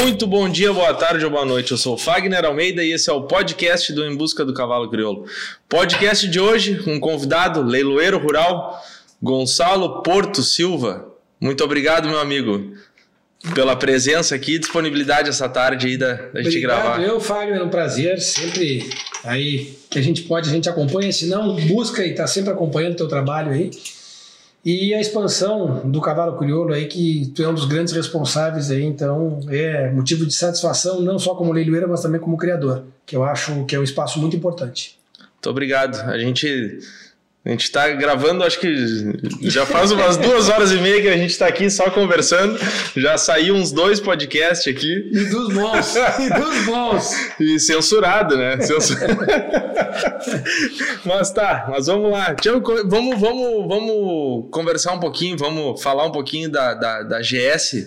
Muito bom dia, boa tarde ou boa noite. Eu sou o Fagner Almeida e esse é o podcast do Em Busca do Cavalo Crioulo. Podcast de hoje, um convidado, leiloeiro rural, Gonçalo Porto Silva. Muito obrigado, meu amigo, pela presença aqui e disponibilidade essa tarde aí da, da gente Obrigado, gravar. eu, Fagner, é um prazer. Sempre aí que a gente pode, a gente acompanha. Se não, busca e está sempre acompanhando o teu trabalho aí. E a expansão do cavalo crioulo aí, que tu é um dos grandes responsáveis aí, então é motivo de satisfação, não só como leiloeiro, mas também como criador, que eu acho que é um espaço muito importante. Muito obrigado. A gente a gente está gravando, acho que já faz umas duas horas e meia que a gente está aqui só conversando. Já saiu uns dois podcasts aqui. E dos bons, e dos bons. E censurado, né? Mas tá, mas vamos lá. Vamos, vamos, vamos conversar um pouquinho, vamos falar um pouquinho da, da, da GS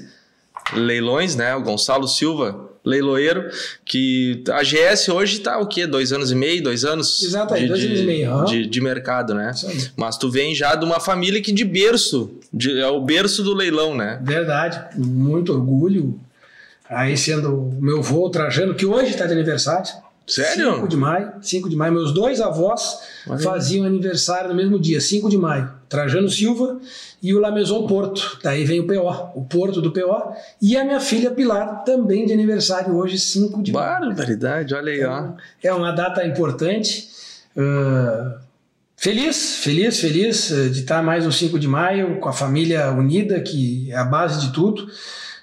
Leilões, né? O Gonçalo Silva, leiloeiro, que a GS hoje tá o quê? Dois anos e meio, dois anos? Exato, aí, dois anos e meio. De, de mercado, né? Mas tu vem já de uma família que de berço, de- é o berço do leilão, né? Verdade, muito orgulho. Aí sendo o meu avô Trajano, que hoje está de aniversário. Sério? 5 de maio, 5 de maio. Meus dois avós faziam aniversário no mesmo dia, 5 de maio. Trajano Silva e o Lameson Porto. Daí vem o PO, o Porto do PO. E a minha filha Pilar, também de aniversário hoje, 5 de maio. Barbaridade, olha aí, ó. É uma data importante. Ah, feliz, feliz, feliz eh, de estar mais um 5 de maio com a família unida, que é a base de tudo.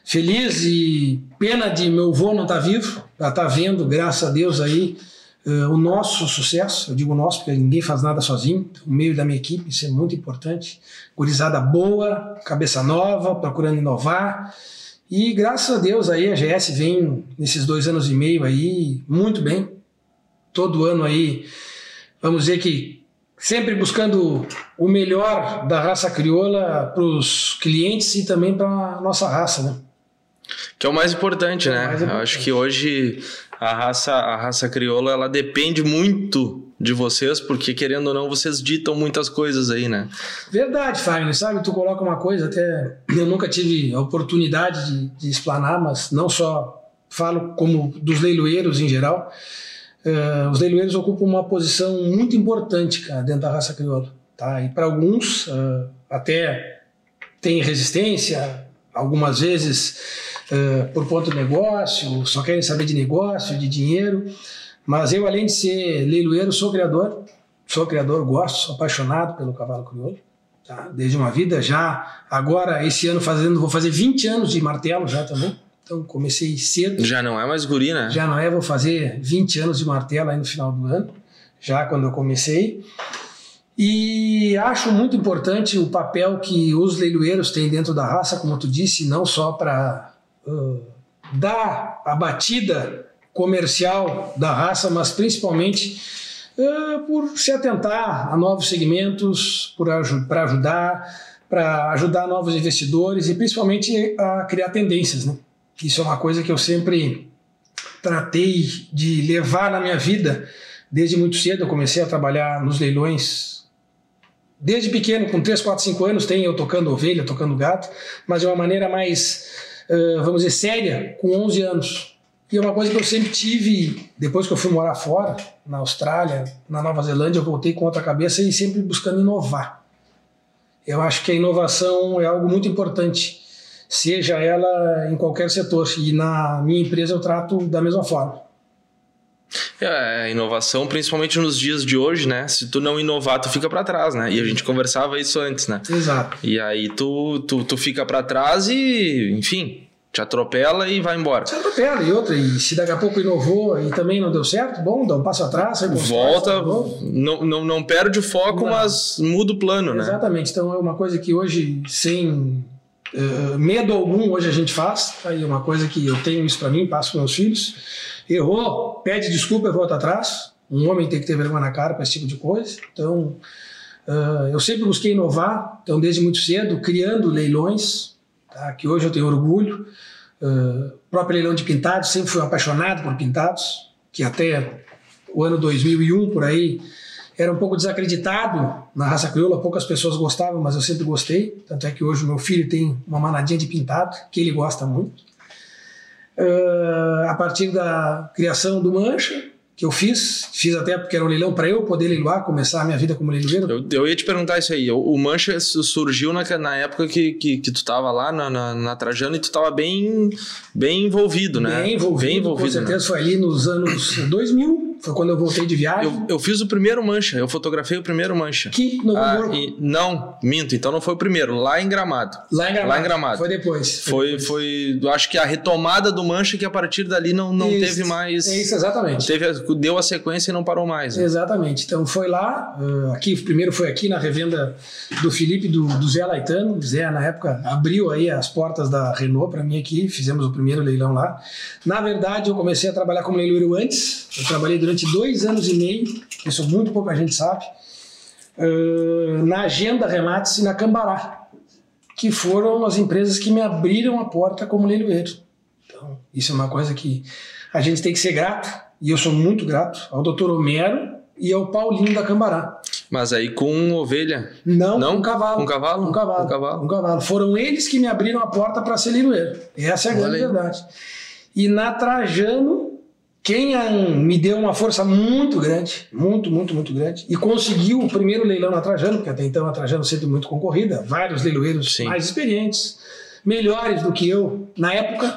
Feliz e pena de meu avô não estar vivo, já está vendo, graças a Deus, aí eh, o nosso sucesso. Eu digo nosso porque ninguém faz nada sozinho, o meio da minha equipe, isso é muito importante. Gurizada boa, cabeça nova, procurando inovar. E graças a Deus aí a GS vem nesses dois anos e meio aí muito bem. Todo ano aí, vamos dizer que sempre buscando o melhor da raça crioula para os clientes e também para a nossa raça, né? Que é o mais importante, É né? mais Eu importante. acho que hoje a raça, a raça crioula, ela depende muito de vocês, porque querendo ou não, vocês ditam muitas coisas aí, né? Verdade, Fagner, sabe? Tu coloca uma coisa, até eu nunca tive a oportunidade de, de explanar, mas não só falo como dos leiloeiros em geral. Eh, os leiloeiros ocupam uma posição muito importante, cara, dentro da raça crioula, tá? E para alguns eh, até tem resistência, algumas vezes eh, por ponto de negócio, só querem saber de negócio, de dinheiro. Mas eu, além de ser leiloeiro, sou criador. Sou criador, gosto, sou apaixonado pelo cavalo crioulo. Tá? Desde uma vida já, agora, esse ano fazendo, vou fazer 20 anos de martelo já também. Então comecei cedo. Já não é mais guri, né? Já não é, vou fazer 20 anos de martelo aí no final do ano, já quando eu comecei. E acho muito importante o papel que os leiloeiros têm dentro da raça, como tu disse, não só para dar a batida comercial da raça, mas principalmente uh, por se atentar a novos segmentos, para ajudar, para ajudar novos investidores e principalmente a criar tendências. Né? Isso é uma coisa que eu sempre tratei de levar na minha vida desde muito cedo. Eu comecei a trabalhar nos leilões desde pequeno, com 3, 4, 5 anos, tem eu tocando ovelha, tocando gato, mas de uma maneira mais, vamos dizer, séria, com 11 anos. E é uma coisa que eu sempre tive, depois que eu fui morar fora, na Austrália, na Nova Zelândia, eu voltei com outra cabeça e sempre buscando inovar. Eu acho que a inovação é algo muito importante, seja ela em qualquer setor. E na minha empresa eu trato da mesma forma. É, inovação, principalmente nos dias de hoje, né? Se tu não inovar, tu fica para trás, né? E a gente conversava isso antes, né? Exato. E aí tu, tu, tu fica para trás e, enfim, te atropela e vai embora. Você atropela e outra, e se daqui a pouco inovou e também não deu certo, bom, dá um passo atrás, Volta, não, não, não perde o foco, Não. mas muda o plano, né? Exatamente, então é uma coisa que hoje, sem eh, medo algum, hoje a gente faz, aí é uma coisa que eu tenho isso para mim, passo para meus filhos. Errou, pede desculpa e volta atrás. Um homem tem que ter vergonha na cara para esse tipo de coisa. Então, eh, eu sempre busquei inovar, então desde muito cedo, criando leilões, tá, que hoje eu tenho orgulho. Uh, próprio leilão de pintados, sempre fui apaixonado por pintados, que até o ano 2001 por aí era um pouco desacreditado na raça crioula, poucas pessoas gostavam, mas eu sempre gostei. Tanto é que hoje o meu filho tem uma manadinha de pintado, que ele gosta muito. Uh, a partir da criação do Mancha, que eu fiz, fiz até porque era um leilão para eu poder leiloar, começar a minha vida como leiloeiro. Eu, eu ia te perguntar isso aí. O Mancha surgiu na, na época que, que, que tu estava lá na, na, na, Trajano e tu estava bem, bem envolvido, né? Bem envolvido, bem envolvido com né? certeza. Né? Foi ali nos anos 2000, foi quando eu voltei de viagem. Eu, eu fiz o primeiro mancha, eu fotografei o primeiro mancha. Que no ah, e, Não, minto, então não foi o primeiro, lá em Gramado. Lá em Gramado. Lá em Gramado. Foi depois. Foi, foi, foi acho que a retomada do mancha que a partir dali não, não isso, teve mais. É isso, exatamente. Teve, deu a sequência e não parou mais. Né? Exatamente. Então foi lá, uh, aqui, primeiro foi aqui na revenda do Felipe do, do Zé Laitano. Zé, na época, abriu aí as portas da Renault para mim aqui, fizemos o primeiro leilão lá. Na verdade, eu comecei a trabalhar como leiloeiro antes. Eu trabalhei durante dois anos e meio, isso muito pouca gente sabe, uh, na Agenda Remates e na Cambará, que foram as empresas que me abriram a porta como leiloeiro. Então, isso é uma coisa que a gente tem que ser grato, e eu sou muito grato ao Dr. Homero e ao Paulinho da Cambará. Mas aí com ovelha? Não, Não? com cavalo. Com cavalo? Com cavalo. Com cavalo. Com cavalo. Foram eles que me abriram a porta para ser leiloeiro. Essa é a grande verdade. E na Trajano, quem me deu uma força muito grande, muito, muito, muito grande, e conseguiu o primeiro leilão na Trajano, porque até então a Trajano sempre muito concorrida, vários leiloeiros Sim. mais experientes, melhores do que eu na época,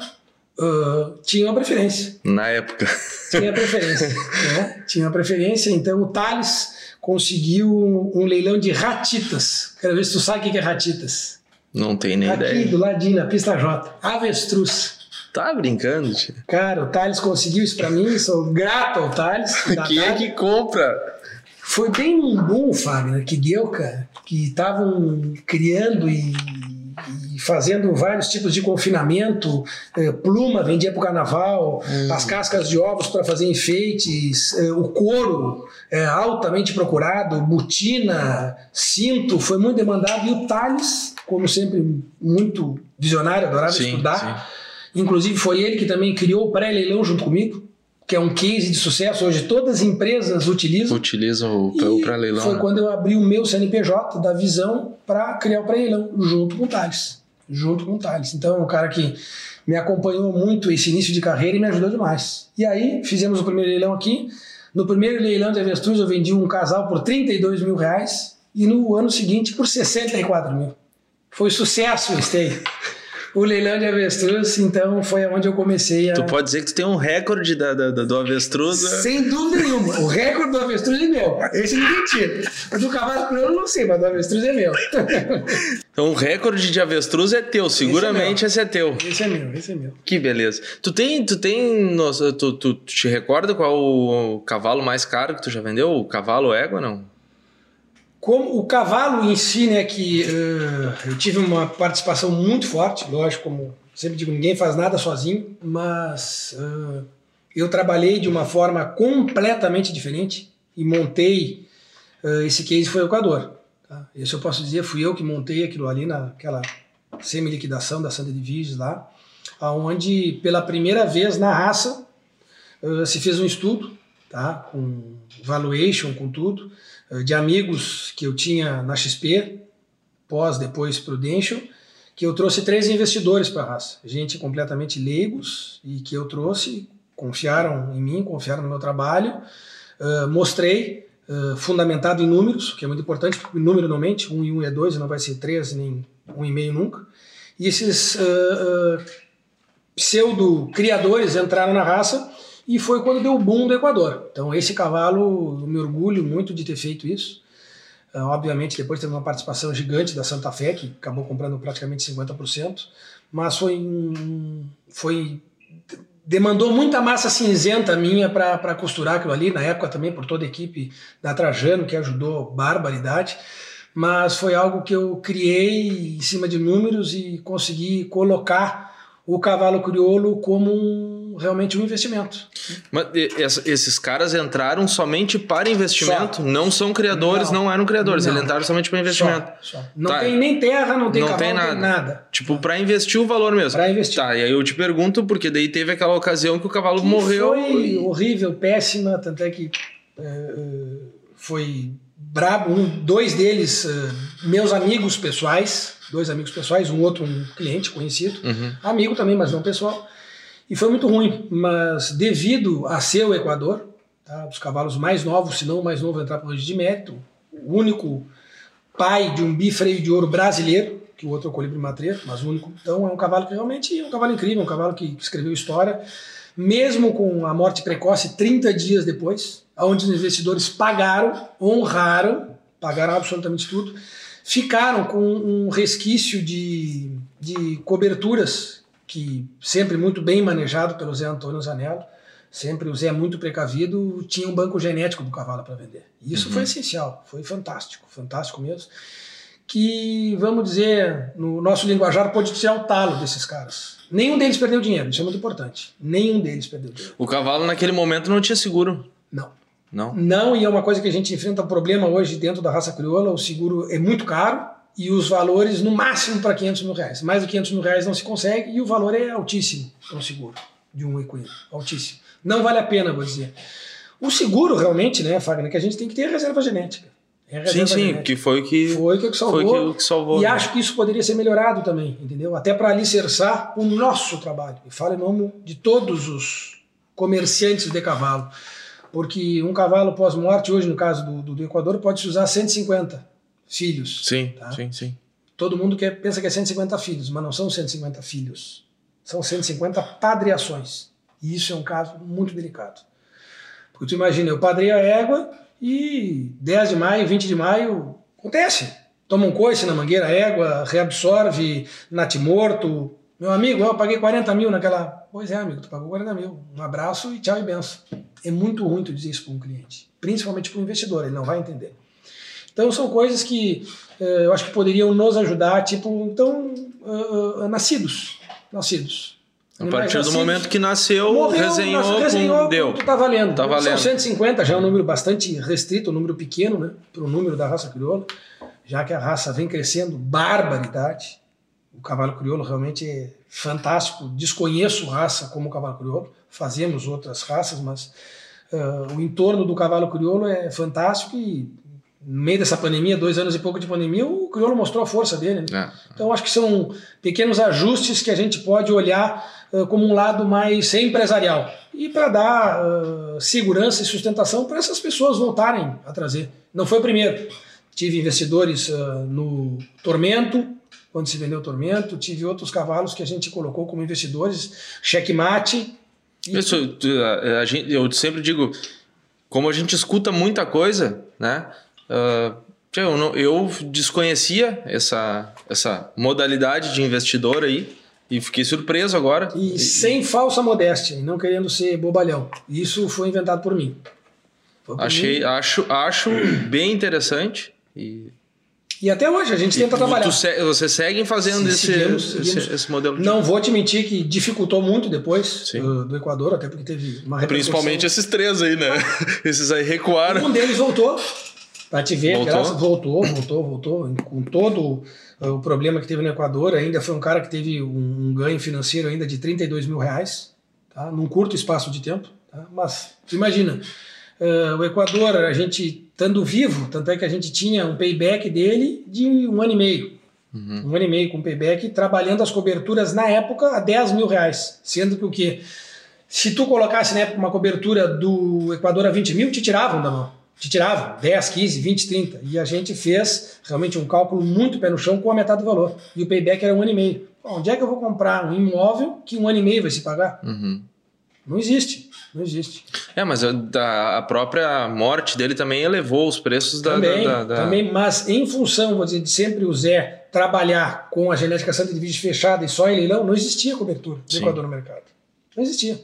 uh, tinham a preferência. Na época. Tinha a preferência. né? Tinha a preferência, então o Thales conseguiu um, um, leilão de ratitas. Quero ver se tu sabe o que é ratitas. Não tem nem Aqui, ideia. Aqui do ladinho, na pista J. Avestruz. Tá brincando, tio. Cara, o Thales conseguiu isso pra mim, sou grato ao Thales. Quem é que compra? Foi bem um bom, Fagner, que deu, cara, que estavam criando e, fazendo vários tipos de confinamento. Eh, pluma vendia pro carnaval, hum. as cascas de ovos para fazer enfeites, eh, o couro eh, altamente procurado, botina, cinto, foi muito demandado. E o Thales, como sempre, muito visionário, adorava sim, estudar. Sim Inclusive, foi ele que também criou o pré-leilão junto comigo, que é um case de sucesso. Hoje, todas as empresas utilizam. Utilizam o, o pré-leilão. Foi né? quando eu abri o meu CNPJ da Visão para criar o pré-leilão, junto com o Thales. Junto com o Thales. Então, é um cara que me acompanhou muito esse início de carreira e me ajudou demais. E aí, fizemos o primeiro leilão aqui. No primeiro leilão de avestruz, eu vendi um casal por 32 mil reais e no ano seguinte por 64 mil. Foi sucesso o esteio o leilão de avestruz, então foi onde eu comecei a. Tu pode dizer que tu tem um recorde da, da, da do avestruz? Né? Sem dúvida nenhuma. O recorde do avestruz é meu. Esse ninguém tira. Do cavalo crioulo eu não sei, mas do avestruz é meu. Então o recorde de avestruz é teu, seguramente esse é, esse é teu. Esse é meu, esse é meu. Que beleza. Tu tem, tu tem, nossa, tu, tu, tu te recorda qual o cavalo mais caro que tu já vendeu? O cavalo égua, não? Como o cavalo em si, né, que uh, eu tive uma participação muito forte, lógico, como sempre digo, ninguém faz nada sozinho, mas uh, eu trabalhei de uma forma completamente diferente e montei uh, esse case foi o Equador. Tá? Isso eu posso dizer, fui eu que montei aquilo ali naquela semi-liquidação da Santa Divisions lá, onde pela primeira vez na raça se fez um estudo, tá? com valuation, com tudo, de amigos que eu tinha na XP, pós depois Prudential, que eu trouxe três investidores para a raça, gente completamente leigos e que eu trouxe, confiaram em mim, confiaram no meu trabalho, uh, mostrei, uh, fundamentado em números, que é muito importante, porque número não mente, um e um é dois, não vai ser três nem um e meio nunca, e esses uh, pseudo-criadores entraram na raça e foi quando deu o boom do Equador. Então, esse cavalo, eu me orgulho muito de ter feito isso. Uh, obviamente, depois teve uma participação gigante da Santa Fé, que acabou comprando praticamente 50%, mas foi, um, foi demandou muita massa cinzenta minha para costurar aquilo ali, na época também por toda a equipe da Trajano, que ajudou barbaridade, mas foi algo que eu criei em cima de números e consegui colocar o cavalo crioulo como um realmente um investimento. Mas esses caras entraram somente para investimento? Só. Não são criadores, não, não eram criadores, não. eles entraram somente para investimento. Só. Só. Não tá. tem nem terra, não tem não cavalo, tem nada. Tem nada. Tipo, para investir o valor mesmo. Para investir. Tá, e aí eu te pergunto, porque daí teve aquela ocasião que o cavalo que morreu. Foi horrível, péssima, tanto é que uh, foi brabo. Um, dois deles, uh, meus amigos pessoais, dois amigos pessoais, um outro um cliente conhecido, uhum. amigo também, mas não pessoal E foi muito ruim, mas devido a ser o Equador, tá, os cavalos mais novos, se não o mais novo, entrar para o de mérito, o único pai de um bifreio de ouro brasileiro, que o outro é o colibri matreiro, mas o único. Então é um cavalo que realmente é um cavalo incrível, um cavalo que escreveu história, mesmo com a morte precoce 30 dias depois, onde os investidores pagaram, honraram, pagaram absolutamente tudo, ficaram com um resquício de, de coberturas, que sempre muito bem manejado pelo Zé Antônio Zanello, sempre o Zé muito precavido, tinha um banco genético do cavalo para vender. E isso uhum. foi essencial, foi fantástico, fantástico mesmo. Que, vamos dizer, no nosso linguajar, pode tirar o talo desses caras. Nenhum deles perdeu dinheiro, isso é muito importante. Nenhum deles perdeu dinheiro. O cavalo naquele momento não tinha seguro. Não. Não? Não, e é uma coisa que a gente enfrenta um problema hoje dentro da raça crioula, o seguro é muito caro e os valores no máximo para 500 mil reais. Mais de 500 mil reais não se consegue e o valor é altíssimo para um seguro de um equino, altíssimo. Não vale a pena, vou dizer. O seguro, realmente, né, Fagner, que a gente tem que ter reserva genética. É reserva sim, sim, genética. que foi o que, foi que salvou. Foi que, que salvou e né? acho que isso poderia ser melhorado também, entendeu? Até para alicerçar o nosso trabalho. E falo em nome de todos os comerciantes de cavalo. Porque um cavalo pós-morte, hoje no caso do, do, do, Equador, pode se usar 150 filhos. Sim, tá? sim, sim. Todo mundo quer, pensa que é 150 filhos, mas não são 150 filhos. São 150 padreações. E isso é um caso muito delicado. Porque tu imagina, eu padrei a égua e 10 de maio, 20 de maio, acontece. Toma um coice na mangueira, égua reabsorve natimorto. Meu amigo, eu paguei 40 mil naquela. Pois é, amigo, tu pagou 40 mil. Um abraço e tchau e benção. É muito ruim tu dizer isso para um cliente, principalmente para o investidor, ele não vai entender. Então são coisas que uh, eu acho que poderiam nos ajudar, tipo, então, uh, uh, nascidos, nascidos. A partir do momento que nasceu, Morreu, resenhou, resenhou deu. Tá valendo. Tá valendo. São 150, já é um número bastante restrito, um número pequeno, né? Para o número da raça crioula, já que a raça vem crescendo, barbaridade. O cavalo crioulo realmente é fantástico. Desconheço raça como o cavalo crioulo, fazemos outras raças, mas uh, o entorno do cavalo crioulo é fantástico e no meio dessa pandemia, dois anos e pouco de pandemia, o crioulo mostrou a força dele. Né? É. Então acho que são pequenos ajustes que a gente pode olhar uh, como um lado mais empresarial e para dar uh, segurança e sustentação para essas pessoas voltarem a trazer. Não foi o primeiro. Tive investidores uh, no Tormento, quando se vendeu o Tormento, tive outros cavalos que a gente colocou como investidores, checkmate. E... Isso, a, a gente, eu sempre digo, como a gente escuta muita coisa, né? Uh, eu, eu desconhecia essa, essa modalidade de investidor aí e fiquei surpreso agora. E, e sem falsa modéstia, não querendo ser bobalhão. Isso foi inventado por mim. Por Achei, mim. acho, acho bem interessante e e até hoje a gente tenta e trabalhar. Se, vocês seguem fazendo esse, seguimos, seguimos. Esse, esse, modelo? De... Não vou te mentir que dificultou muito depois do, do, Equador, até porque teve uma Principalmente esses três aí, né? esses aí recuaram. Um deles voltou, para te ver, voltou? Graças, voltou, voltou, voltou. Com todo o problema que teve no Equador, ainda foi um cara que teve um, um ganho financeiro ainda de 32 mil reais, tá? num curto espaço de tempo. Tá? Mas, imagina, uh, o Equador, a gente estando vivo, tanto é que a gente tinha um payback dele de um ano e meio. Uhum. Um ano e meio com payback, trabalhando as coberturas na época a 10 mil reais. Sendo que o quê? Se tu colocasse na época uma cobertura do Equador a 20 mil, te tiravam da mão te tiravam 10, 15, 20, 30. E a gente fez realmente um cálculo muito pé no chão com a metade do valor. E o payback era um ano e meio. onde é que eu vou comprar um imóvel que um ano e meio vai se pagar? Uhum. Não existe. Não existe. É, mas a, a, própria morte dele também elevou os preços da, também, da, da, Também, mas em função, vou dizer, de sempre o Zé trabalhar com a genética Santa de vídeo fechada e só em leilão, não existia cobertura do Equador no mercado. Não existia.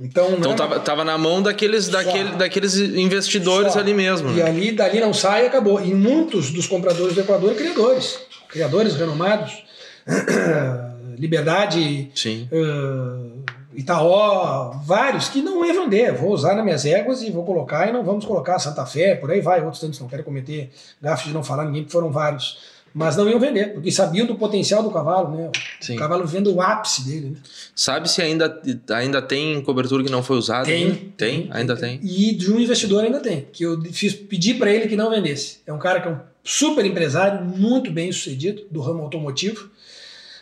Então, então tava, tava na mão daqueles, daquele, daqueles investidores Só. ali mesmo. E ali, dali não sai e acabou. E muitos dos compradores do Equador, criadores. Criadores renomados. Liberdade, uh, Itaó, vários que não iam vender. Vou usar nas minhas éguas e vou colocar e não vamos colocar Santa Fé, por aí vai. Outros tantos não quero cometer gafe de não falar ninguém, porque foram vários mas não iam vender, porque sabiam do potencial do cavalo, né? Sim. O cavalo vendo o ápice dele, né? Sabe se ainda, ainda tem cobertura que não foi usada? Tem, tem, tem, ainda tem. E de um investidor ainda tem, que eu fiz pedi para ele que não vendesse. É um cara que é um super empresário, muito bem sucedido do ramo automotivo.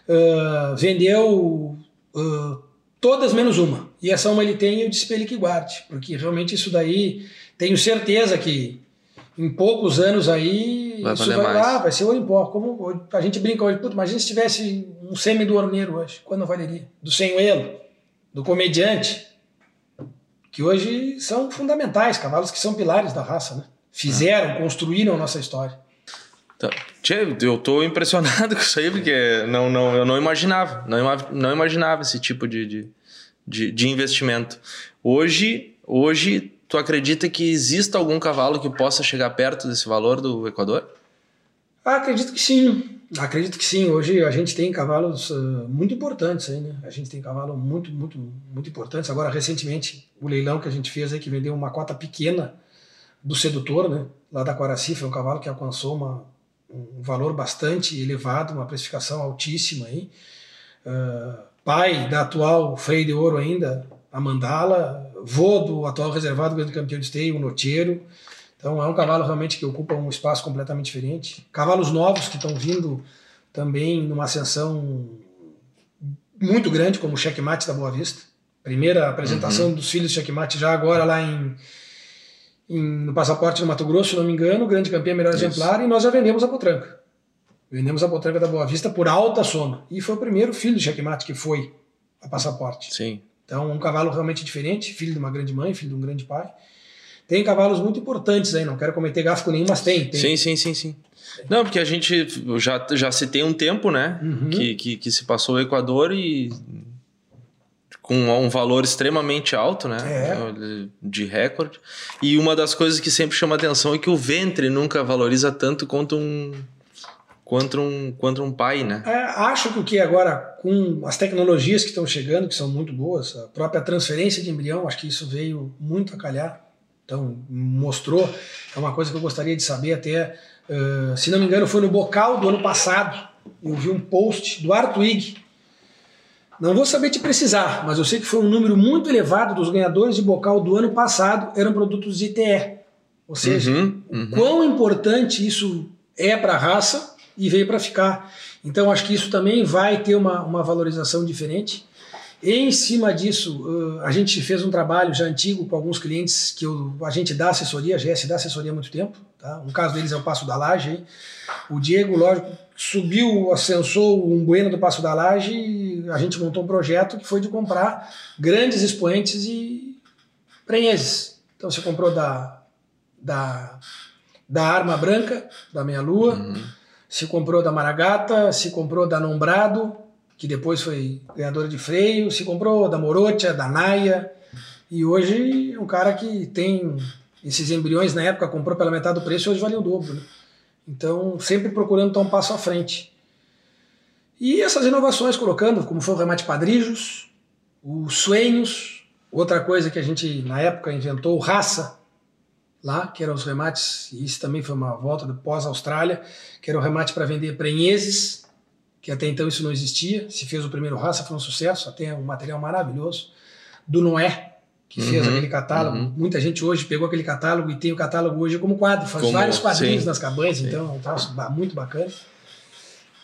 Uh, vendeu uh, Todas menos uma. E essa uma ele tem e eu disse para ele que guarde, porque realmente isso daí, tenho certeza que em poucos anos aí, Vai isso vai mais. lá, vai ser ouro em pó. Como a gente brinca hoje, puta, imagina se tivesse um semi do orneiro hoje, quando valeria? Do senhoelo, do comediante, que hoje são fundamentais, cavalos que são pilares da raça, né? Fizeram, construíram a nossa história. Tá. Tchê, eu tô impressionado com isso aí, porque não, não, eu não imaginava. Não, não imaginava esse tipo de, de, de, de investimento. Hoje, hoje, tu acredita que exista algum cavalo que possa chegar perto desse valor do Equador? Ah, acredito que sim. Acredito que sim. Hoje a gente tem cavalos ah, muito importantes aí, né? A gente tem cavalos muito, muito, muito importantes. Agora, recentemente, o leilão que a gente fez aí, que vendeu uma cota pequena do Sedutor, né? Lá da Quaraci, foi um cavalo que alcançou uma, um valor bastante elevado, uma precificação altíssima aí. Ah, pai da atual freio de ouro ainda, a Mandala, vô do atual reservado grande campeão de esteio, o Noteiro. Então é um cavalo realmente que ocupa um espaço completamente diferente. Cavalos novos que estão vindo também numa ascensão muito grande, como o Checkmate da Boa Vista. Primeira apresentação dos filhos do Checkmate já agora lá em, em- no Passaporte no Mato Grosso, se não me engano, grande campeão, melhor Isso. exemplar, e nós já vendemos a potranca. Vendemos a potranca da Boa Vista por alta soma. E foi o primeiro filho do Checkmate que foi a Passaporte. Sim. Então, um cavalo realmente diferente, filho de uma grande mãe, filho de um grande pai. Tem cavalos muito importantes aí, não quero cometer gafo com nenhum, mas tem. tem. Sim, sim, sim, sim. Não, porque a gente já, já se tem um tempo, né? Uhum. Que, que, que se passou o Equador e com um valor extremamente alto, né? É. De recorde. E uma das coisas que sempre chama atenção é que o ventre nunca valoriza tanto quanto um quanto um quanto um pai, né? É, acho que o que agora, com as tecnologias que estão chegando, que são muito boas, a própria transferência de embrião, acho que isso veio muito a calhar. Então, mostrou. É uma coisa que eu gostaria de saber até. eh, se não me engano, foi no bocal do ano passado. Eu vi um post do Artwig. Não vou saber te precisar, mas eu sei que foi um número muito elevado dos ganhadores de bocal do ano passado eram produtos de ITE. Ou seja, Uhum, o uhum. quão importante isso é para a raça e veio para ficar. Então acho que isso também vai ter uma, uma valorização diferente. E em cima disso, a gente fez um trabalho já antigo com alguns clientes que eu- a gente dá assessoria, a GS dá assessoria há muito tempo. Tá? Um caso deles é o Passo da Laje. aí. O Diego, lógico, subiu, ascensou um Bueno do Passo da Laje e a gente montou um projeto que foi de comprar grandes expoentes e prenheses. Então você comprou da, da, da Arma Branca, da Meia Lua, Uhum. Se comprou da Maragata, se comprou da Nombrado, que depois foi ganhadora de freio, se comprou da Morocha, da Naia, e hoje é um cara que tem esses embriões, na época comprou pela metade do preço e hoje vale o dobro. Né? Então, sempre procurando estar um passo à frente. E essas inovações colocando, como foi o remate Padrijos, os Sueños, outra coisa que a gente na época inventou, Raça, lá, que eram os remates, e isso também foi uma volta do pós-Austrália, que era o remate para vender prenheses, que até então isso não existia. Se fez o primeiro raça, foi um sucesso, até um material maravilhoso. Do Noé, que fez Uhum, aquele catálogo. uhum. Muita gente hoje pegou aquele catálogo e tem o catálogo hoje como quadro, faz Como- vários quadrinhos sim, nas cabanhas, então é um troço muito bacana.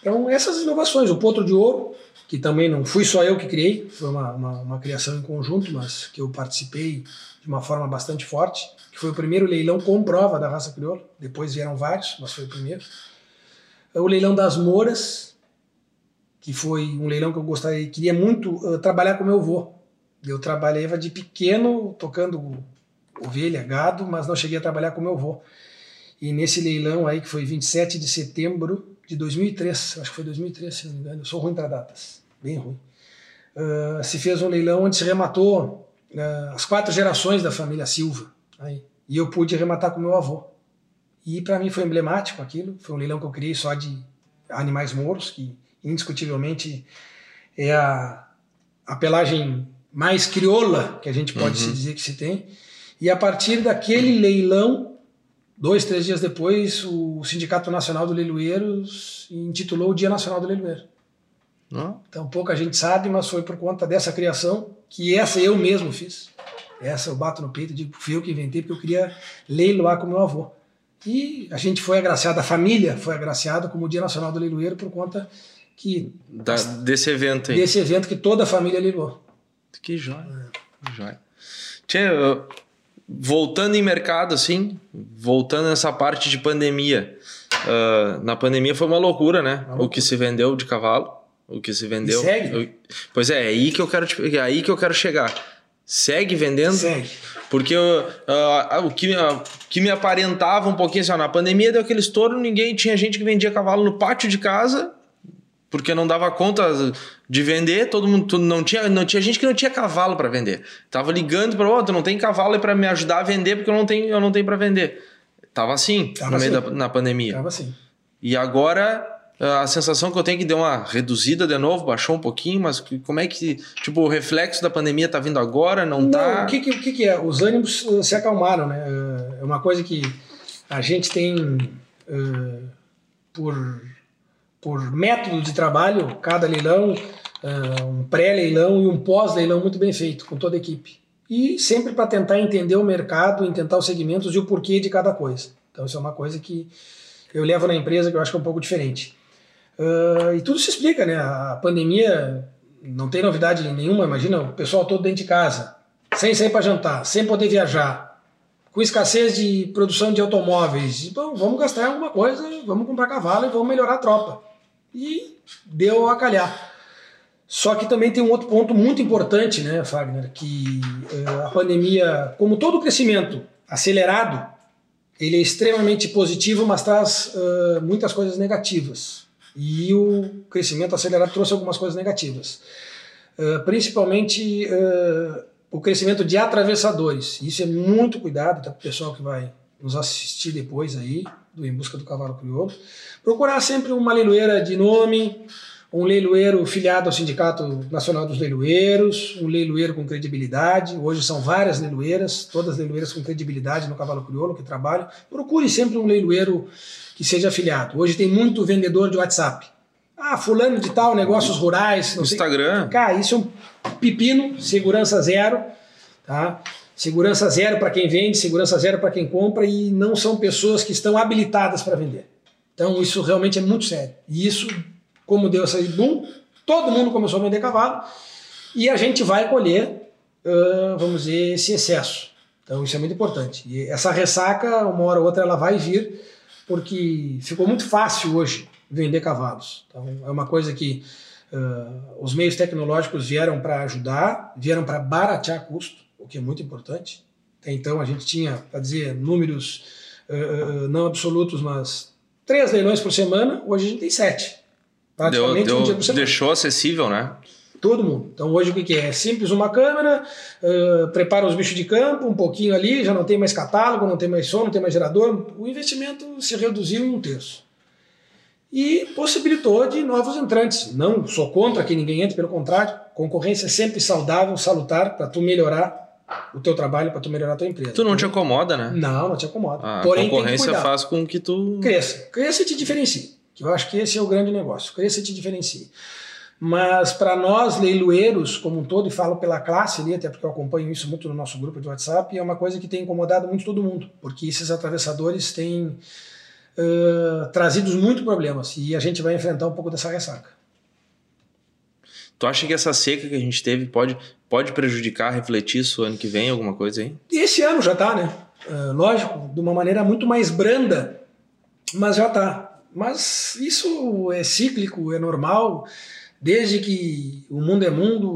Então, essas inovações, o Potro de Ouro, que também não fui só eu que criei, foi uma, uma, uma criação em conjunto, mas que eu participei de uma forma bastante forte, que foi o primeiro leilão com prova da raça crioula, depois vieram vários, mas foi o primeiro. É O leilão das Moras, que foi um leilão que eu gostaria, queria muito eh, trabalhar com meu avô. Eu trabalhava de pequeno tocando ovelha, gado, mas não cheguei a trabalhar com meu avô. E nesse leilão aí, que foi 27 de setembro de 2003, acho que foi 2003, se não me engano, eu sou ruim para datas, bem ruim. Ah, se fez um leilão onde se rematou ah, as quatro gerações da família Silva. Aí. E eu pude rematar com meu avô. E para mim foi emblemático aquilo. Foi um leilão que eu criei só de animais mouros, que indiscutivelmente é a, a pelagem mais crioula que a gente pode Uhum. se dizer que se tem. E a partir daquele leilão, dois, três dias depois, o Sindicato Nacional do Leiloeiros intitulou o Dia Nacional do Leiloeiro. Não? Então pouca gente sabe, mas foi por conta dessa criação que essa eu mesmo fiz. Essa eu bato no peito e digo, fui eu que inventei porque eu queria leiloar com meu avô. E a gente foi agraciado, a família foi agraciada como o Dia Nacional do Leiloeiro por conta que Da- desse evento aí. desse evento que toda a família leiloou. Que joia. É. Que joia. Tchê, voltando em mercado, assim, voltando nessa parte de pandemia. Uh, na pandemia foi uma loucura, né? Uma loucura. O que se vendeu de cavalo, o que se vendeu. E segue? Pois é, é aí que eu quero, é aí que eu quero chegar. Segue vendendo? Segue. Porque uh, o que, uh, que me aparentava um pouquinho assim, ó, na pandemia deu aquele estouro, ninguém tinha gente que vendia cavalo no pátio de casa, porque não dava conta de vender, todo mundo não tinha, não tinha gente que não tinha cavalo para vender. Tava ligando para outro, não tem cavalo para me ajudar a vender porque eu não tenho, eu não tenho para vender. Tava assim Tava no meio assim. da na pandemia. Tava assim. E agora a sensação que eu tenho é que deu uma reduzida de novo, baixou um pouquinho, mas como é que, tipo, o reflexo da pandemia tá vindo agora, não, não tá? O que, que, o que, que é? Os ânimos uh, se acalmaram, né? Uh, é uma coisa que a gente tem uh, por, por método de trabalho, cada leilão, uh, um pré-leilão e um pós-leilão muito bem feito, com toda a equipe. E sempre para tentar entender o mercado, tentar os segmentos e o porquê de cada coisa. Então isso é uma coisa que eu levo na empresa que eu acho que é um pouco diferente. Uh, e tudo se explica, né? A pandemia não tem novidade nenhuma. Imagina o pessoal todo dentro de casa, sem sair para jantar, sem poder viajar, com escassez de produção de automóveis. Então vamos gastar alguma coisa, vamos comprar cavalo e vamos melhorar a tropa. E deu a calhar. Só que também tem um outro ponto muito importante, né, Fagner? Que uh, a pandemia, como todo crescimento acelerado, ele é extremamente positivo, mas traz uh, muitas coisas negativas e o crescimento acelerado trouxe algumas coisas negativas. Uh, principalmente uh, o crescimento de atravessadores. Isso é muito cuidado, tá, para o pessoal que vai nos assistir depois aí, do Em Busca do Cavalo Crioulo. Procurar sempre uma leiloeira de nome, um leiloeiro filiado ao Sindicato Nacional dos Leiloeiros, um leiloeiro com credibilidade. Hoje são várias leiloeiras, todas leiloeiras com credibilidade no cavalo crioulo que trabalham. Procure sempre um leiloeiro que seja afiliado. Hoje tem muito vendedor de WhatsApp. Ah, fulano de tal, negócios rurais. Instagram. Sei. Cara, isso é um pepino, segurança zero, tá? Segurança zero para quem vende, segurança zero para quem compra e não são pessoas que estão habilitadas para vender. Então isso realmente é muito sério. E isso, como deu essa boom, todo mundo começou a vender cavalo e a gente vai colher, uh, vamos dizer, esse excesso. Então isso é muito importante. E essa ressaca, uma hora ou outra, ela vai vir porque ficou muito fácil hoje vender cavalos. Então, é uma coisa que uh, os meios tecnológicos vieram para ajudar, vieram para baratear custo, o que é muito importante. Até então, a gente tinha, para dizer, números uh, não absolutos, mas três leilões por semana, hoje a gente tem sete. Praticamente deu, deu, um dia por semana. Deixou acessível, né? Todo mundo. Então hoje o que é? É simples uma câmera, uh, prepara os bichos de campo, um pouquinho ali, já não tem mais catálogo, não tem mais som, não tem mais gerador. O investimento se reduziu em um terço. E possibilitou de novos entrantes. Não sou contra que ninguém entre, pelo contrário, concorrência é sempre saudável, salutar, para tu melhorar o teu trabalho, para tu melhorar a tua empresa. Tu não te acomoda, né? Não, não te acomoda. A Porém, concorrência faz com que tu... Cresça. Cresça e te diferencie. Que eu acho que esse é o grande negócio. Cresça e te diferencie. Mas para nós, leiloeiros como um todo, e falo pela classe ali, até porque eu acompanho isso muito no nosso grupo de WhatsApp, é uma coisa que tem incomodado muito todo mundo, porque esses atravessadores têm uh, trazido muito problemas e a gente vai enfrentar um pouco dessa ressaca. Tu acha que essa seca que a gente teve pode, pode prejudicar, refletir isso ano que vem, alguma coisa aí? Esse ano já está, né? Uh, lógico, de uma maneira muito mais branda, mas já está. Mas isso é cíclico, é normal desde que o mundo é mundo,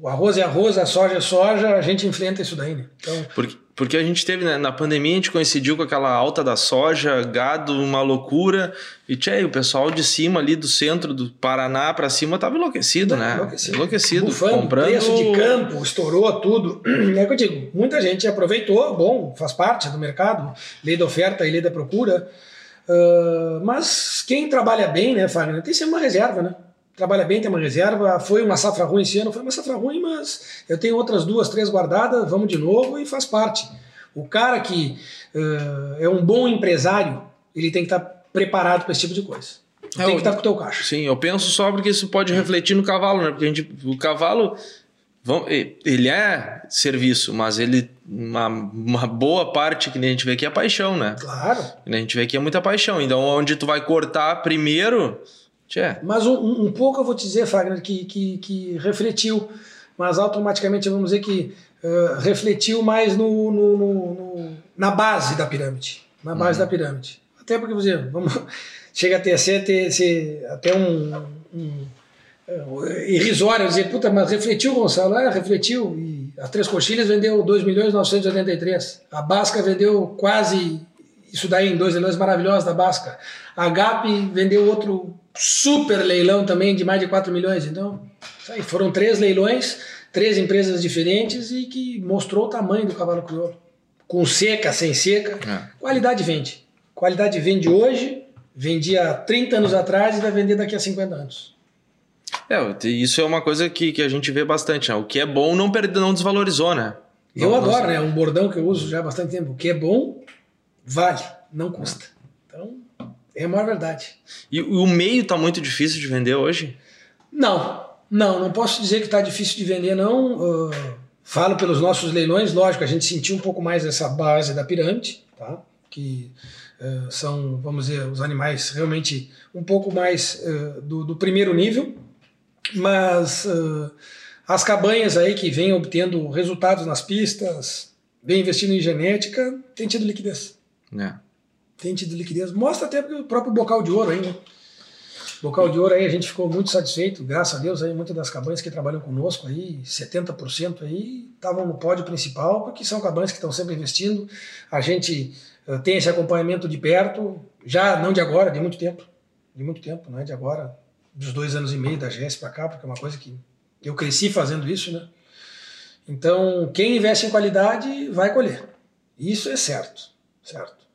o arroz é arroz, a soja é soja, a gente enfrenta isso daí, né? Então... Porque, porque a gente teve, né, na pandemia, a gente coincidiu com aquela alta da soja, gado, uma loucura, e tchê, o pessoal de cima ali, do centro do Paraná para cima, tava enlouquecido, Não, né? Enlouquecido. enlouquecido Bufando, comprando... preço de campo, estourou tudo. É o que eu digo, muita gente aproveitou, bom, faz parte do mercado, lei da oferta e lei da procura, uh, mas quem trabalha bem, né, Fagner, tem sempre uma reserva, né? Trabalha bem, tem uma reserva. Foi uma safra ruim esse ano, foi uma safra ruim, mas eu tenho outras duas, três guardadas, vamos de novo e faz parte. O cara que uh, é um bom empresário, ele tem que estar tá preparado para esse tipo de coisa. É, tem que estar tá com o teu caixa. Sim, eu penso só porque isso pode refletir no cavalo, né? Porque a gente, o cavalo, ele é serviço, mas ele uma, uma boa parte que a gente vê aqui é paixão, né? Claro. A gente vê aqui é muita paixão. Então, onde tu vai cortar primeiro, Tchê. Mas um, um, pouco eu vou te dizer, Fagner, que, que, que refletiu. mas automaticamente vamos dizer que uh, refletiu mais no, no, no, no, na base da pirâmide. Na base uhum. da pirâmide. Até porque, você, vamos, chega a ter, ser, ter, ser até um, um uh, irrisório dizer, puta, mas refletiu, Gonçalo? É, refletiu. E a Três Coxilhas vendeu 2 milhões 983. A Basca vendeu quase isso daí em dois leilões maravilhosos da Basca. A GAP vendeu outro super leilão também de mais de 4 milhões. Então, aí, foram três leilões, três empresas diferentes e que mostrou o tamanho do cavalo crioulo. Com seca, sem seca. É. Qualidade vende. Qualidade vende hoje, vendia 30 anos atrás e vai vender daqui a 50 anos. É, isso é uma coisa que, que a gente vê bastante. Né? O que é bom não, perde, não desvalorizou, né? Eu não, adoro, não... né? Um bordão que eu uso já há bastante tempo. O que é bom, vale, não custa. Então, é a maior verdade. E o meio está muito difícil de vender hoje? Não, não, não posso dizer que está difícil de vender, não. Uh, falo pelos nossos leilões, lógico, a gente sentiu um pouco mais essa base da pirâmide, tá? que uh, são, vamos dizer, os animais realmente um pouco mais uh, do, do, primeiro nível, mas as cabanhas aí que vêm obtendo resultados nas pistas, vêm investindo em genética, tem tido liquidez. É tem tido liquidez. Mostra até o próprio bocal de ouro aí, né? Bocal de ouro aí a gente ficou muito satisfeito, graças a Deus aí muitas das cabanhas que trabalham conosco aí, 70% aí estavam no pódio principal, porque são cabanhas que estão sempre investindo. A gente uh, tem esse acompanhamento de perto, já não de agora, de muito tempo. De muito tempo, não é de agora, dos dois anos e meio da GS para cá, porque é uma coisa que eu cresci fazendo isso, né? Então, quem investe em qualidade vai colher. Isso é certo, certo.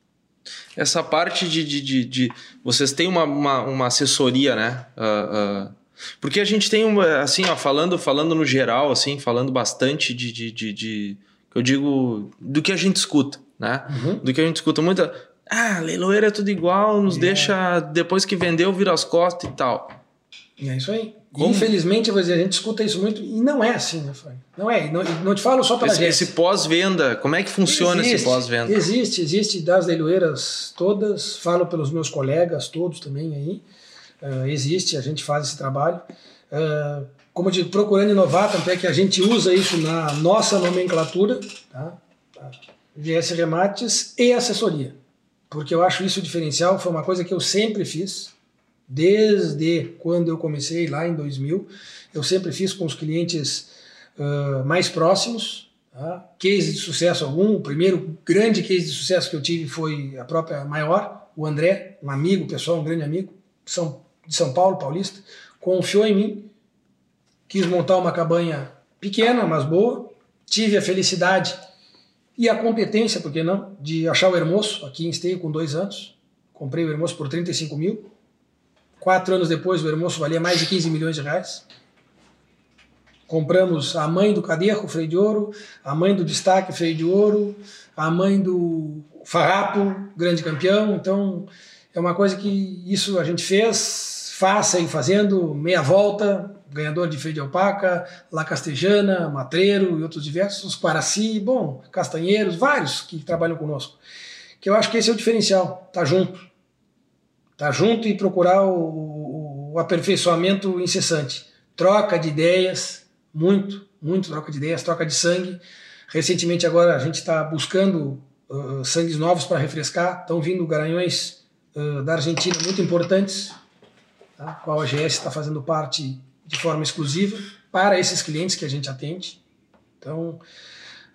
Essa parte de, de, de, de vocês têm uma, uma, uma assessoria, né? Uh, uh, porque a gente tem, assim, ó, falando, falando no geral, assim, falando bastante de, de, de, de eu digo, do que a gente escuta, né? Uhum. Do que a gente escuta muito. Ah, leiloeiro é tudo igual, nos é. deixa, depois que vendeu, vira as costas e tal. É isso aí. Como? Infelizmente, eu vou dizer, a gente escuta isso muito e não é assim, né, Fábio? Não é. Não, não te falo só pela esse, esse pós-venda, como é que funciona existe, esse pós-venda? Existe, existe das leiloeiras todas, falo pelos meus colegas todos também aí. Uh, existe, a gente faz esse trabalho. Uh, como eu digo, procurando inovar, tanto é que a gente usa isso na nossa nomenclatura, tá? GS Remates e assessoria. Porque eu acho isso diferencial, foi uma coisa que eu sempre fiz desde quando eu comecei lá em 2000. Eu sempre fiz com os clientes uh, mais próximos. Tá? Case de sucesso algum. O primeiro grande case de sucesso que eu tive foi a própria Maior, o André, um amigo pessoal, um grande amigo São, de São Paulo, paulista, confiou em mim, quis montar uma cabanha pequena, mas boa. Tive a felicidade e a competência, por que não, de achar o Hermoso aqui em Esteio com dois anos. Comprei o Hermoso por 35 mil Quatro anos depois, o Hermoso valia mais de 15 milhões de reais. Compramos a mãe do Cadejo, freio de ouro, a mãe do Destaque, freio de ouro, a mãe do Farrapo, grande campeão. Então, é uma coisa que isso a gente fez, faz, segue fazendo, meia volta, ganhador de freio de alpaca, La Castejana, Matreiro e outros diversos, Quaraci, bom, Castanheiros, vários que trabalham conosco. Que eu acho que esse é o diferencial, tá junto Tá junto e procurar o, o aperfeiçoamento incessante. Troca de ideias, muito, muito troca de ideias, troca de sangue. Recentemente agora a gente está buscando uh, sangues novos para refrescar. Estão vindo garanhões uh, da Argentina muito importantes, tá? qual a GS está fazendo parte de forma exclusiva para esses clientes que a gente atende. Então,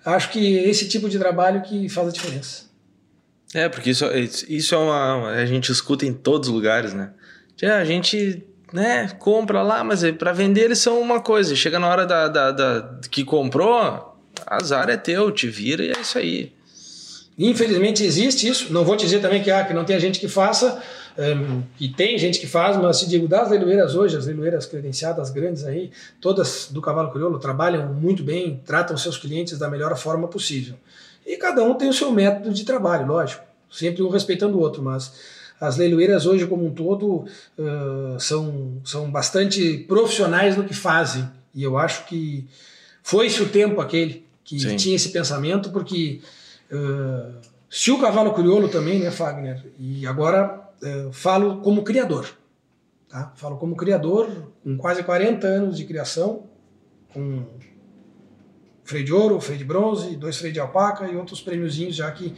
acho que esse tipo de trabalho que faz a diferença. É, porque isso, isso é uma. A gente escuta em todos os lugares, né? A gente né, compra lá, mas é, para vender eles são uma coisa. Chega na hora da, da, da, que comprou, azar é teu, te vira e é isso aí. Infelizmente existe isso. Não vou dizer também que, ah, que não tem gente que faça, um, e tem gente que faz, mas se digo das leiloeiras hoje, as leiloeiras credenciadas grandes aí, todas do cavalo crioulo trabalham muito bem, tratam seus clientes da melhor forma possível. E cada um tem o seu método de trabalho, lógico, sempre um respeitando o outro, mas as leiloeiras hoje como um todo uh, são, são bastante profissionais no que fazem. E eu acho que foi-se o tempo aquele que Sim. tinha esse pensamento, porque uh, se o cavalo crioulo também, né, Fagner? E agora uh, falo como criador. Tá? Falo como criador, com quase 40 anos de criação, com freio de ouro, freio de bronze, dois freios de alpaca e outros prêmiozinhos já que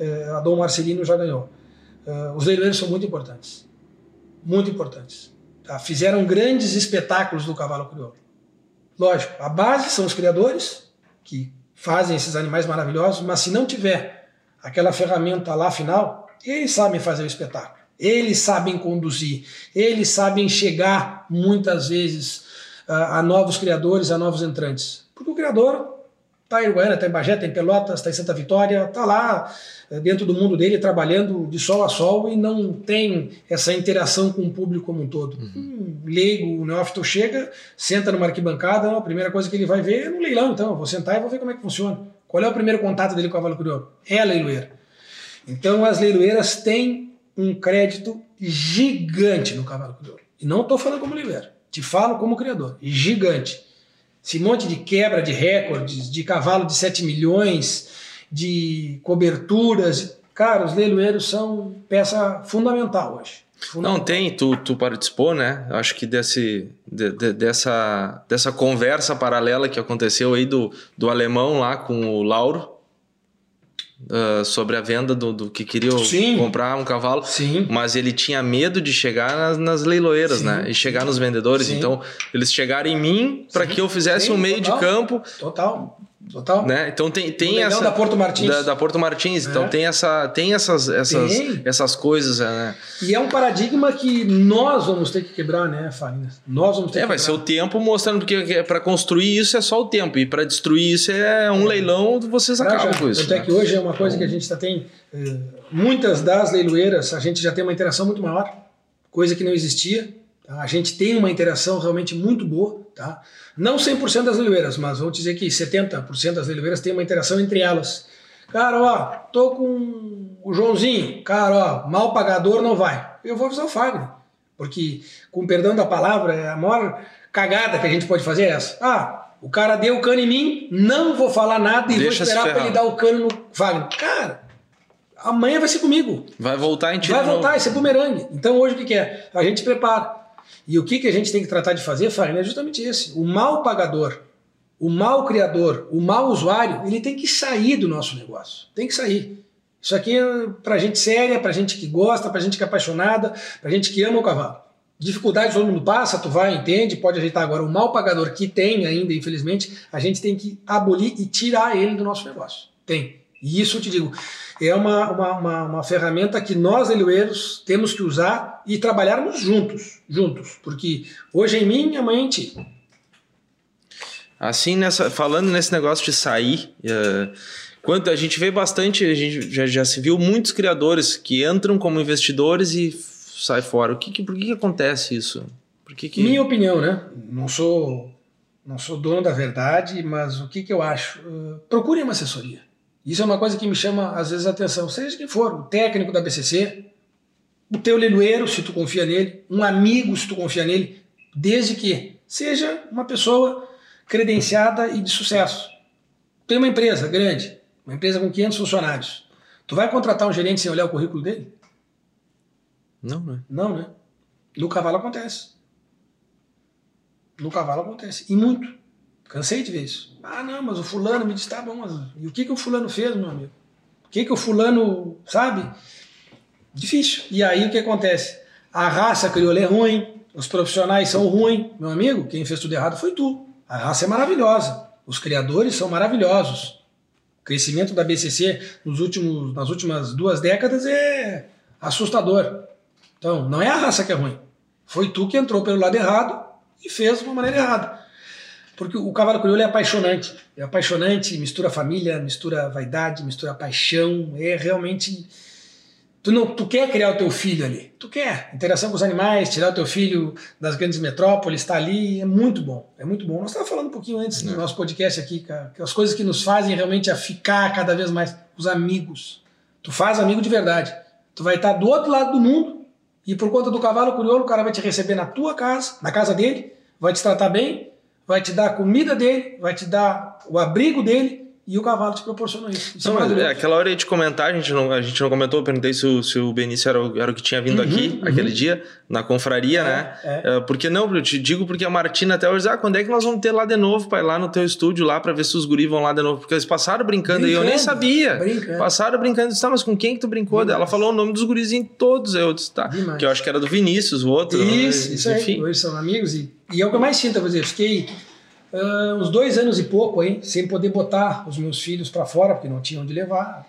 eh, a Dom Marcelino já ganhou. Uh, os leiloeiros são muito importantes, muito importantes. Tá? Fizeram grandes espetáculos do cavalo crioulo. Lógico, a base são os criadores que fazem esses animais maravilhosos, mas se não tiver aquela ferramenta lá final, eles sabem fazer o espetáculo. Eles sabem conduzir, eles sabem chegar muitas vezes a, a novos criadores, a novos entrantes. Porque o criador está em Uruguaiana, está em Bagé, está em Pelotas, está em Santa Vitória, está lá eh, dentro do mundo dele trabalhando de sol a sol e não tem essa interação com o público como um todo. Uhum. Um leigo, o neófito chega, senta numa arquibancada, a primeira coisa que ele vai ver é no leilão, então, eu vou sentar e vou ver como é que funciona. Qual é o primeiro contato dele com a Cavalo Crioulo? É a leiloeira. Então as leiloeiras têm um crédito gigante no cavalo crioulo. E não estou falando como Oliveira, te falo como criador, gigante. Esse monte de quebra de recordes, de cavalo de 7 milhões, de coberturas. Cara, os leiloeiros são peça fundamental hoje. Não tem, tu, tu participou, né? Acho que desse, de, de, dessa, dessa conversa paralela que aconteceu aí do, do alemão lá com o Lauro uh, sobre a venda do, do que queria comprar um cavalo, Sim. mas ele tinha medo de chegar nas, nas leiloeiras, né? E chegar nos vendedores. Sim. Então, eles chegaram em mim para que eu fizesse um meio total, de campo. Total. Total. Né? Então tem, tem essa. da Porto Martins. Da, da Porto Martins. Então é. Então tem, essa, tem essas, essas, tem. essas coisas. Né? E é um paradigma que nós vamos ter que quebrar, né, Farinas? Nós vamos ter é, que vai ser o tempo mostrando, porque para construir isso é só o tempo. E para destruir isso é um é. leilão, vocês pra acabam já. com isso. Até né? que hoje é uma coisa que a gente já tem. Eh, muitas das leiloeiras, a gente já tem uma interação muito maior, coisa que não existia. Tá? A gente tem uma interação realmente muito boa. Tá? Não 100% das leiloeiras, mas vamos dizer que 70% das leiloeiras tem uma interação entre elas. Cara, ó, tô com o Joãozinho. Cara, ó, mal pagador não vai. Eu vou avisar o Fagner. Porque, com perdão da palavra, é a maior cagada que a gente pode fazer é essa. Ah, o cara deu o cano em mim, não vou falar nada e Deixa vou esperar para ele dar o cano no Fagner. Cara, amanhã vai ser comigo. Vai voltar em ti. Vai voltar, isso é bumerangue. Então hoje o que, que é? A gente prepara. E o que, que a gente tem que tratar de fazer, Farina, é justamente esse. O mal pagador, o mal criador, o mal usuário, ele tem que sair do nosso negócio. Tem que sair. Isso aqui é para gente séria, para gente que gosta, para gente que é apaixonada, para gente que ama o cavalo. Dificuldade todo mundo passa, tu vai, entende, pode ajeitar. Agora, o mal pagador que tem ainda, infelizmente, a gente tem que abolir e tirar ele do nosso negócio. Tem. E isso eu te digo, é uma, uma, uma, uma, ferramenta que nós, leiloeiros, temos que usar e trabalharmos juntos, juntos, porque hoje é em mim, amanhã em ti. Assim, nessa, falando nesse negócio de sair, uh, quanto a gente vê bastante, a gente já, já se viu muitos criadores que entram como investidores e sai fora. O que, que por que, que acontece isso? Por que que... Minha opinião, né? Não sou não sou dono da verdade, mas o que, que eu acho? Uh, procure uma assessoria. Isso é uma coisa que me chama às vezes a atenção, seja quem for, o técnico da BCC, o teu leiloeiro, se tu confia nele, um amigo, se tu confia nele, desde que seja uma pessoa credenciada e de sucesso. Tem uma empresa grande, uma empresa com 500 funcionários. Tu vai contratar um gerente sem olhar o currículo dele? Não, né? Não, né? No cavalo acontece. No cavalo acontece. E muito. Cansei de ver isso. Ah, não, mas o fulano me disse, tá bom, mas e o que, que o fulano fez, meu amigo? O que, que o fulano, sabe? Difícil. E aí o que acontece? A raça crioula é ruim, os profissionais são ruins. Meu amigo, quem fez tudo errado foi tu. A raça é maravilhosa. Os criadores são maravilhosos. O crescimento da BCC nos últimos, nas últimas duas décadas é assustador. Então, não é a raça que é ruim. Foi tu que entrou pelo lado errado e fez de uma maneira errada. Porque o cavalo crioulo é apaixonante. É apaixonante, mistura família, mistura vaidade, mistura paixão. É realmente. Tu, não, tu quer criar o teu filho ali. Tu quer. Interação com os animais, tirar o teu filho das grandes metrópoles, estar tá ali. É muito bom. É muito bom. Nós estávamos falando um pouquinho antes no é. nosso podcast aqui, cara, que as coisas que nos fazem realmente a ficar cada vez mais. Os amigos. Tu faz amigo de verdade. Tu vai estar do outro lado do mundo e por conta do cavalo crioulo, o cara vai te receber na tua casa, na casa dele, vai te tratar bem vai te dar a comida dele, vai te dar o abrigo dele e o cavalo te proporciona isso. isso não, é mas é, aquela hora de comentar, a gente não, a gente não comentou, eu perguntei se o, se o Benício era o, era o que tinha vindo Uhum, aqui uhum. aquele dia, na confraria, né? é. É, porque não, eu te digo porque a Martina até hoje ah, quando é que nós vamos ter lá de novo, pai, lá no teu estúdio, lá pra ver se os guris vão lá de novo? Porque eles passaram brincando, aí, eu nem Brincando, sabia. brincando. Passaram brincando, disse, tá, mas com quem que tu brincou? Demais. Ela falou o nome dos guris em todos, eu disse, tá. Demais. Que eu acho que era do Vinícius, o outro. Isso, né? isso aí. Enfim. Hoje são amigos e, e é o que eu mais sinto, eu vou dizer, fiquei ah, uns dois anos e pouco aí, sem poder botar os meus filhos para fora, porque não tinham onde levar,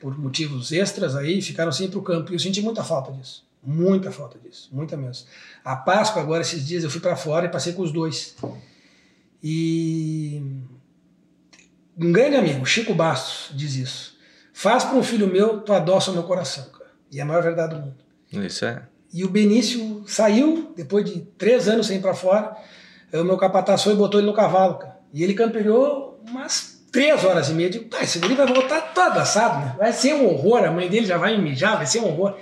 por motivos extras aí, ficaram sem ir pro campo. E eu senti muita falta disso. Muita falta disso, muita mesmo. A Páscoa, agora, esses dias, eu fui para fora e passei com os dois. E um grande amigo, Chico Bastos, diz isso. Faz para um filho meu, tu adoça o meu coração, cara. E é a maior verdade do mundo. Isso é. E o Benício saiu, depois de três anos sem ir pra fora. Aí O meu capataz foi e botou ele no cavalo, cara. E ele campeou umas três horas e meia. Eu digo, tá, esse guri vai voltar todo assado, né? Vai ser um horror. A mãe dele já vai mijar, vai ser um horror.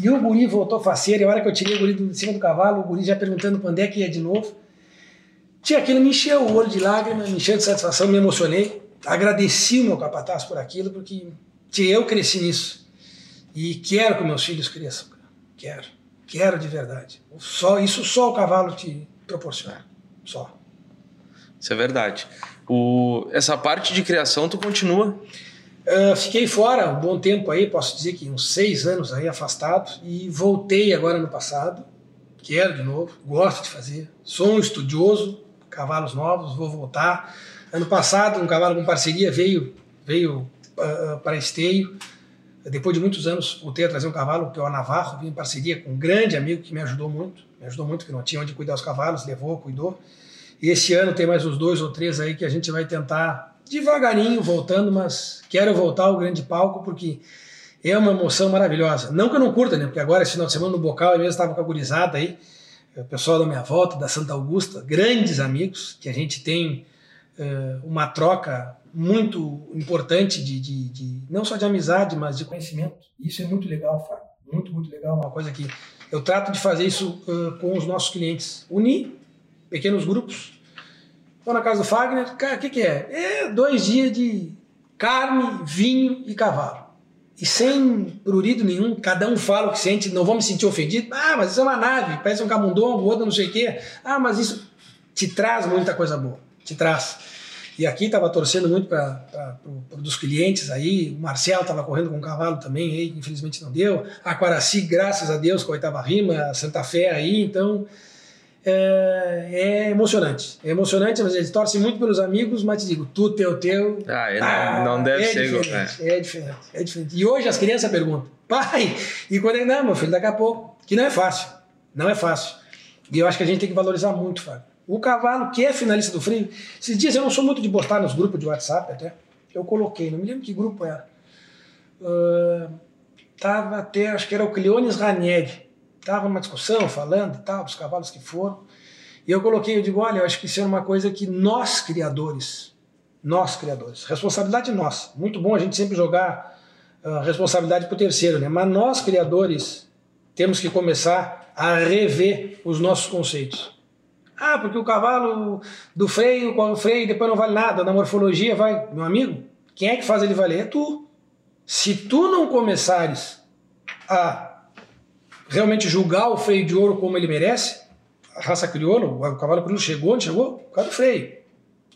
E o guri voltou faceiro. E a hora que eu tirei o guri de cima do cavalo, o guri já perguntando quando é que ia de novo. Tia, aquilo me encheu o olho de lágrimas, me encheu de satisfação, me emocionei. Agradeci o meu capataz por aquilo, porque tia, eu cresci nisso. E quero que meus filhos cresçam, cara. Quero. Quero de verdade. Só, isso só o cavalo te proporciona. Só. Isso é verdade. O, essa parte de criação tu continua. Ah, fiquei fora um bom tempo aí, posso dizer que uns seis anos aí afastado, e voltei agora no passado. Quero de novo, gosto de fazer. Sou um estudioso, cavalos novos, vou voltar. Ano passado, um cavalo com parceria veio, veio ah, para esteio. Depois de muitos anos, voltei a trazer um cavalo, que é o Navarro, vim em parceria com um grande amigo que me ajudou muito. Me ajudou muito, que não tinha onde cuidar dos cavalos, levou, cuidou. E esse ano tem mais uns dois ou três aí que a gente vai tentar devagarinho voltando, mas quero voltar ao grande palco porque é uma emoção maravilhosa. Não que eu não curta, né? Porque agora, esse final de semana no bocal, eu mesmo estava com a gurizada aí, o pessoal da minha volta, da Santa Augusta, grandes amigos, que a gente tem eh, uma troca muito importante de, de, de- não só de amizade, mas de conhecimento. Isso é muito legal, Fábio. Muito, muito legal. Uma coisa que eu trato de fazer isso eh, com os nossos clientes. Unir pequenos grupos. Vou na casa do Fagner, cara, o que, que é? É dois dias de carne, vinho e cavalo. E sem prurido nenhum, cada um fala o que sente, não vou me sentir ofendido. Ah, mas isso é uma nave, parece um camundongo, outro não sei o quê. Ah, mas isso te traz muita coisa boa, te traz. E aqui estava torcendo muito para dos clientes aí, o Marcelo estava correndo com o cavalo também, aí, infelizmente não deu. A Quaraci, graças a Deus, com a oitava rima, a Santa Fé aí, então é, é emocionante. É emocionante, mas eles torcem muito pelos amigos, mas te digo, tu, teu, teu. Ah, é, não, não deve é ser igual. diferente, é. é diferente, é diferente. E hoje as crianças perguntam, pai, e quando é, não, meu filho, daqui a pouco, que não é fácil, não é fácil. E eu acho que a gente tem que valorizar muito, Fábio. O cavalo que é finalista do freio, esses dias eu não sou muito de botar nos grupos de WhatsApp até, eu coloquei, não me lembro que grupo era. Ah, tava até, acho que era o Cleones Ranieri. Tava uma discussão falando e tal, dos cavalos que foram. E eu coloquei, eu digo, olha, eu acho que isso é uma coisa que nós criadores, nós criadores, responsabilidade nossa. Muito bom a gente sempre jogar a responsabilidade para o terceiro, né? Mas nós criadores temos que começar a rever os nossos conceitos. Ah, porque o cavalo do freio, com o freio depois não vale nada, na morfologia vai. Meu amigo, quem é que faz ele valer? É tu. Se tu não começares a realmente julgar o freio de ouro como ele merece, a raça crioula, o cavalo crioulo chegou onde chegou? Por causa do freio.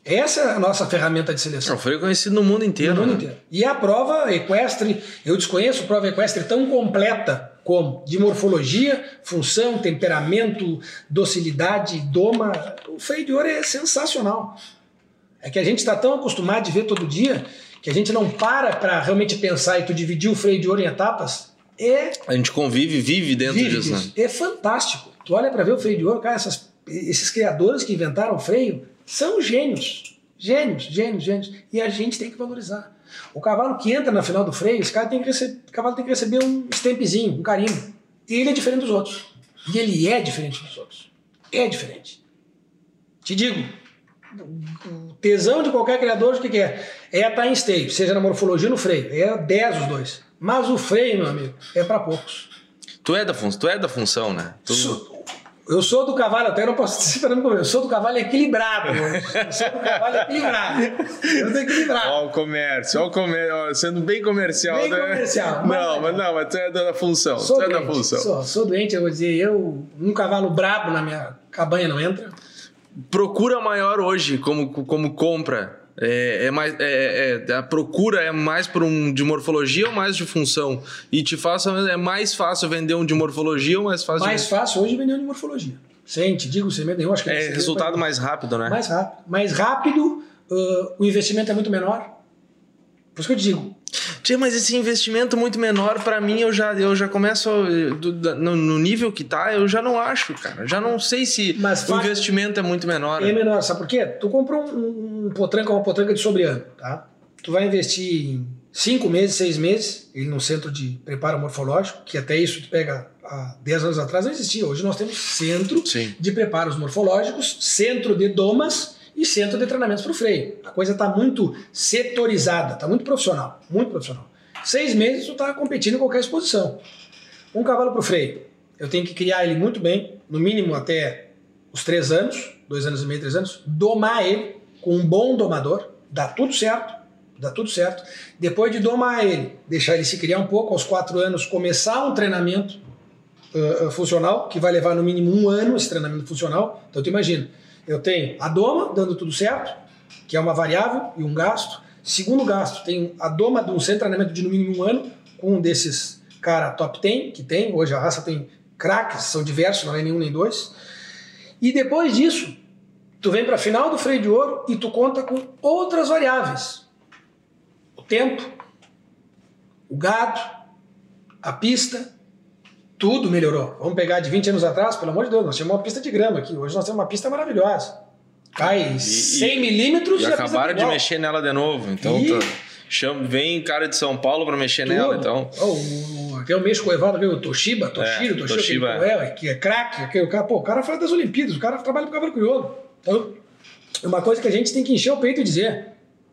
Essa é a nossa ferramenta de seleção. Não, foi conhecido no mundo inteiro. No mundo né? inteiro. E a prova equestre, eu desconheço prova equestre tão completa como de morfologia, função, temperamento, docilidade, doma. O freio de ouro é sensacional. É que a gente está tão acostumado de ver todo dia que a gente não para para realmente pensar e tu dividir o freio de ouro em etapas. É A gente convive, vive dentro vive disso. né? É fantástico. Tu olha para ver o freio de ouro, cara, essas- esses criadores que inventaram o freio são gênios. Gênios, gênios, gênios. E a gente tem que valorizar. O cavalo que entra na final do freio, esse cara tem que receber, o cavalo tem que receber um stampezinho, um carimbo. E ele é diferente dos outros. E ele é diferente dos outros. É diferente. Te digo, o tesão de qualquer criador, o que, que é? É estar em esteio, seja na morfologia ou no freio. É 10 os dois. Mas o freio, meu amigo, é para poucos. Tu é da função, tu é da função, né? Tu- Eu sou do cavalo, até não posso dizer para não eu sou do cavalo equilibrado. Eu sou do cavalo equilibrado. Eu sou equilibrado. Ó, o comércio, ó, o comércio, sendo bem comercial. Bem né? comercial. Não, mas não, mas tu é da função. Sou tu é doente, da função. Sou, sou doente, eu vou dizer, eu, um cavalo brabo na minha cabanha não entra. Procura maior hoje, como, como compra. É, é mais, é, é- a procura é mais por um de morfologia ou mais de função? E te faça é mais fácil vender um de morfologia ou mais fácil Mais de... fácil hoje vender de morfologia. Sem, te digo, sem medo nenhum. Acho que É esse resultado mais rápido, né? mais rápido. Mais rápido, ah, o investimento é muito menor. Por isso que eu te digo, Tia, mas esse investimento muito menor, pra mim, eu já, eu já começo. eh, do- da- no, no nível que tá, eu já não acho, cara. Já não sei se Mas o investimento é muito menor. é menor. Sabe por quê? Tu comprou um, um potranca, uma potranca de sobreano, tá? Tu vai investir em cinco meses, seis meses, ele no centro de preparo morfológico, que até isso tu pega há 10 anos atrás não existia. Hoje nós temos centro Sim. de preparos morfológicos, centro de domas e centro de treinamentos para o freio. A coisa está muito setorizada, está muito profissional, muito profissional. Seis meses tu está competindo em qualquer exposição. Um cavalo para o freio, eu tenho que criar ele muito bem, no mínimo até os três anos, dois anos e meio, três anos, domar ele com um bom domador, dá tudo certo, dá tudo certo. Depois de domar ele, deixar ele se criar um pouco, aos quatro anos, começar um treinamento uh, funcional, que vai levar no mínimo um ano esse treinamento funcional. Então tu imagina, eu tenho a doma dando tudo certo, que é uma variável e um gasto. Segundo gasto, tenho a doma de um centro de treinamento de no mínimo um ano, com um desses cara top 10 que tem, hoje a raça tem craques, são diversos, não é nenhum nem dois. E depois disso, tu vem para a final do freio de ouro e tu conta com outras variáveis. O tempo, o gado, a pista, tudo melhorou. Vamos pegar de 20 anos atrás, pelo amor de Deus, nós tínhamos uma pista de grama aqui. Hoje nós temos uma pista maravilhosa. Cai 100 milímetros E e, a pista acabaram de mexer nela de novo. Então, E- tá- chama, vem cara de São Paulo pra mexer Tudo. nela. Então, Ó, o, o, até o mês com o Evandro, viu? o Toshiba, Toshiro, É, Toshiba, Toshiba, aquele é, que é craque, aquele o cara, pô, o cara fala das Olimpíadas, o cara trabalha pro cavalo crioulo. Então, é uma coisa que a gente tem que encher o peito e dizer.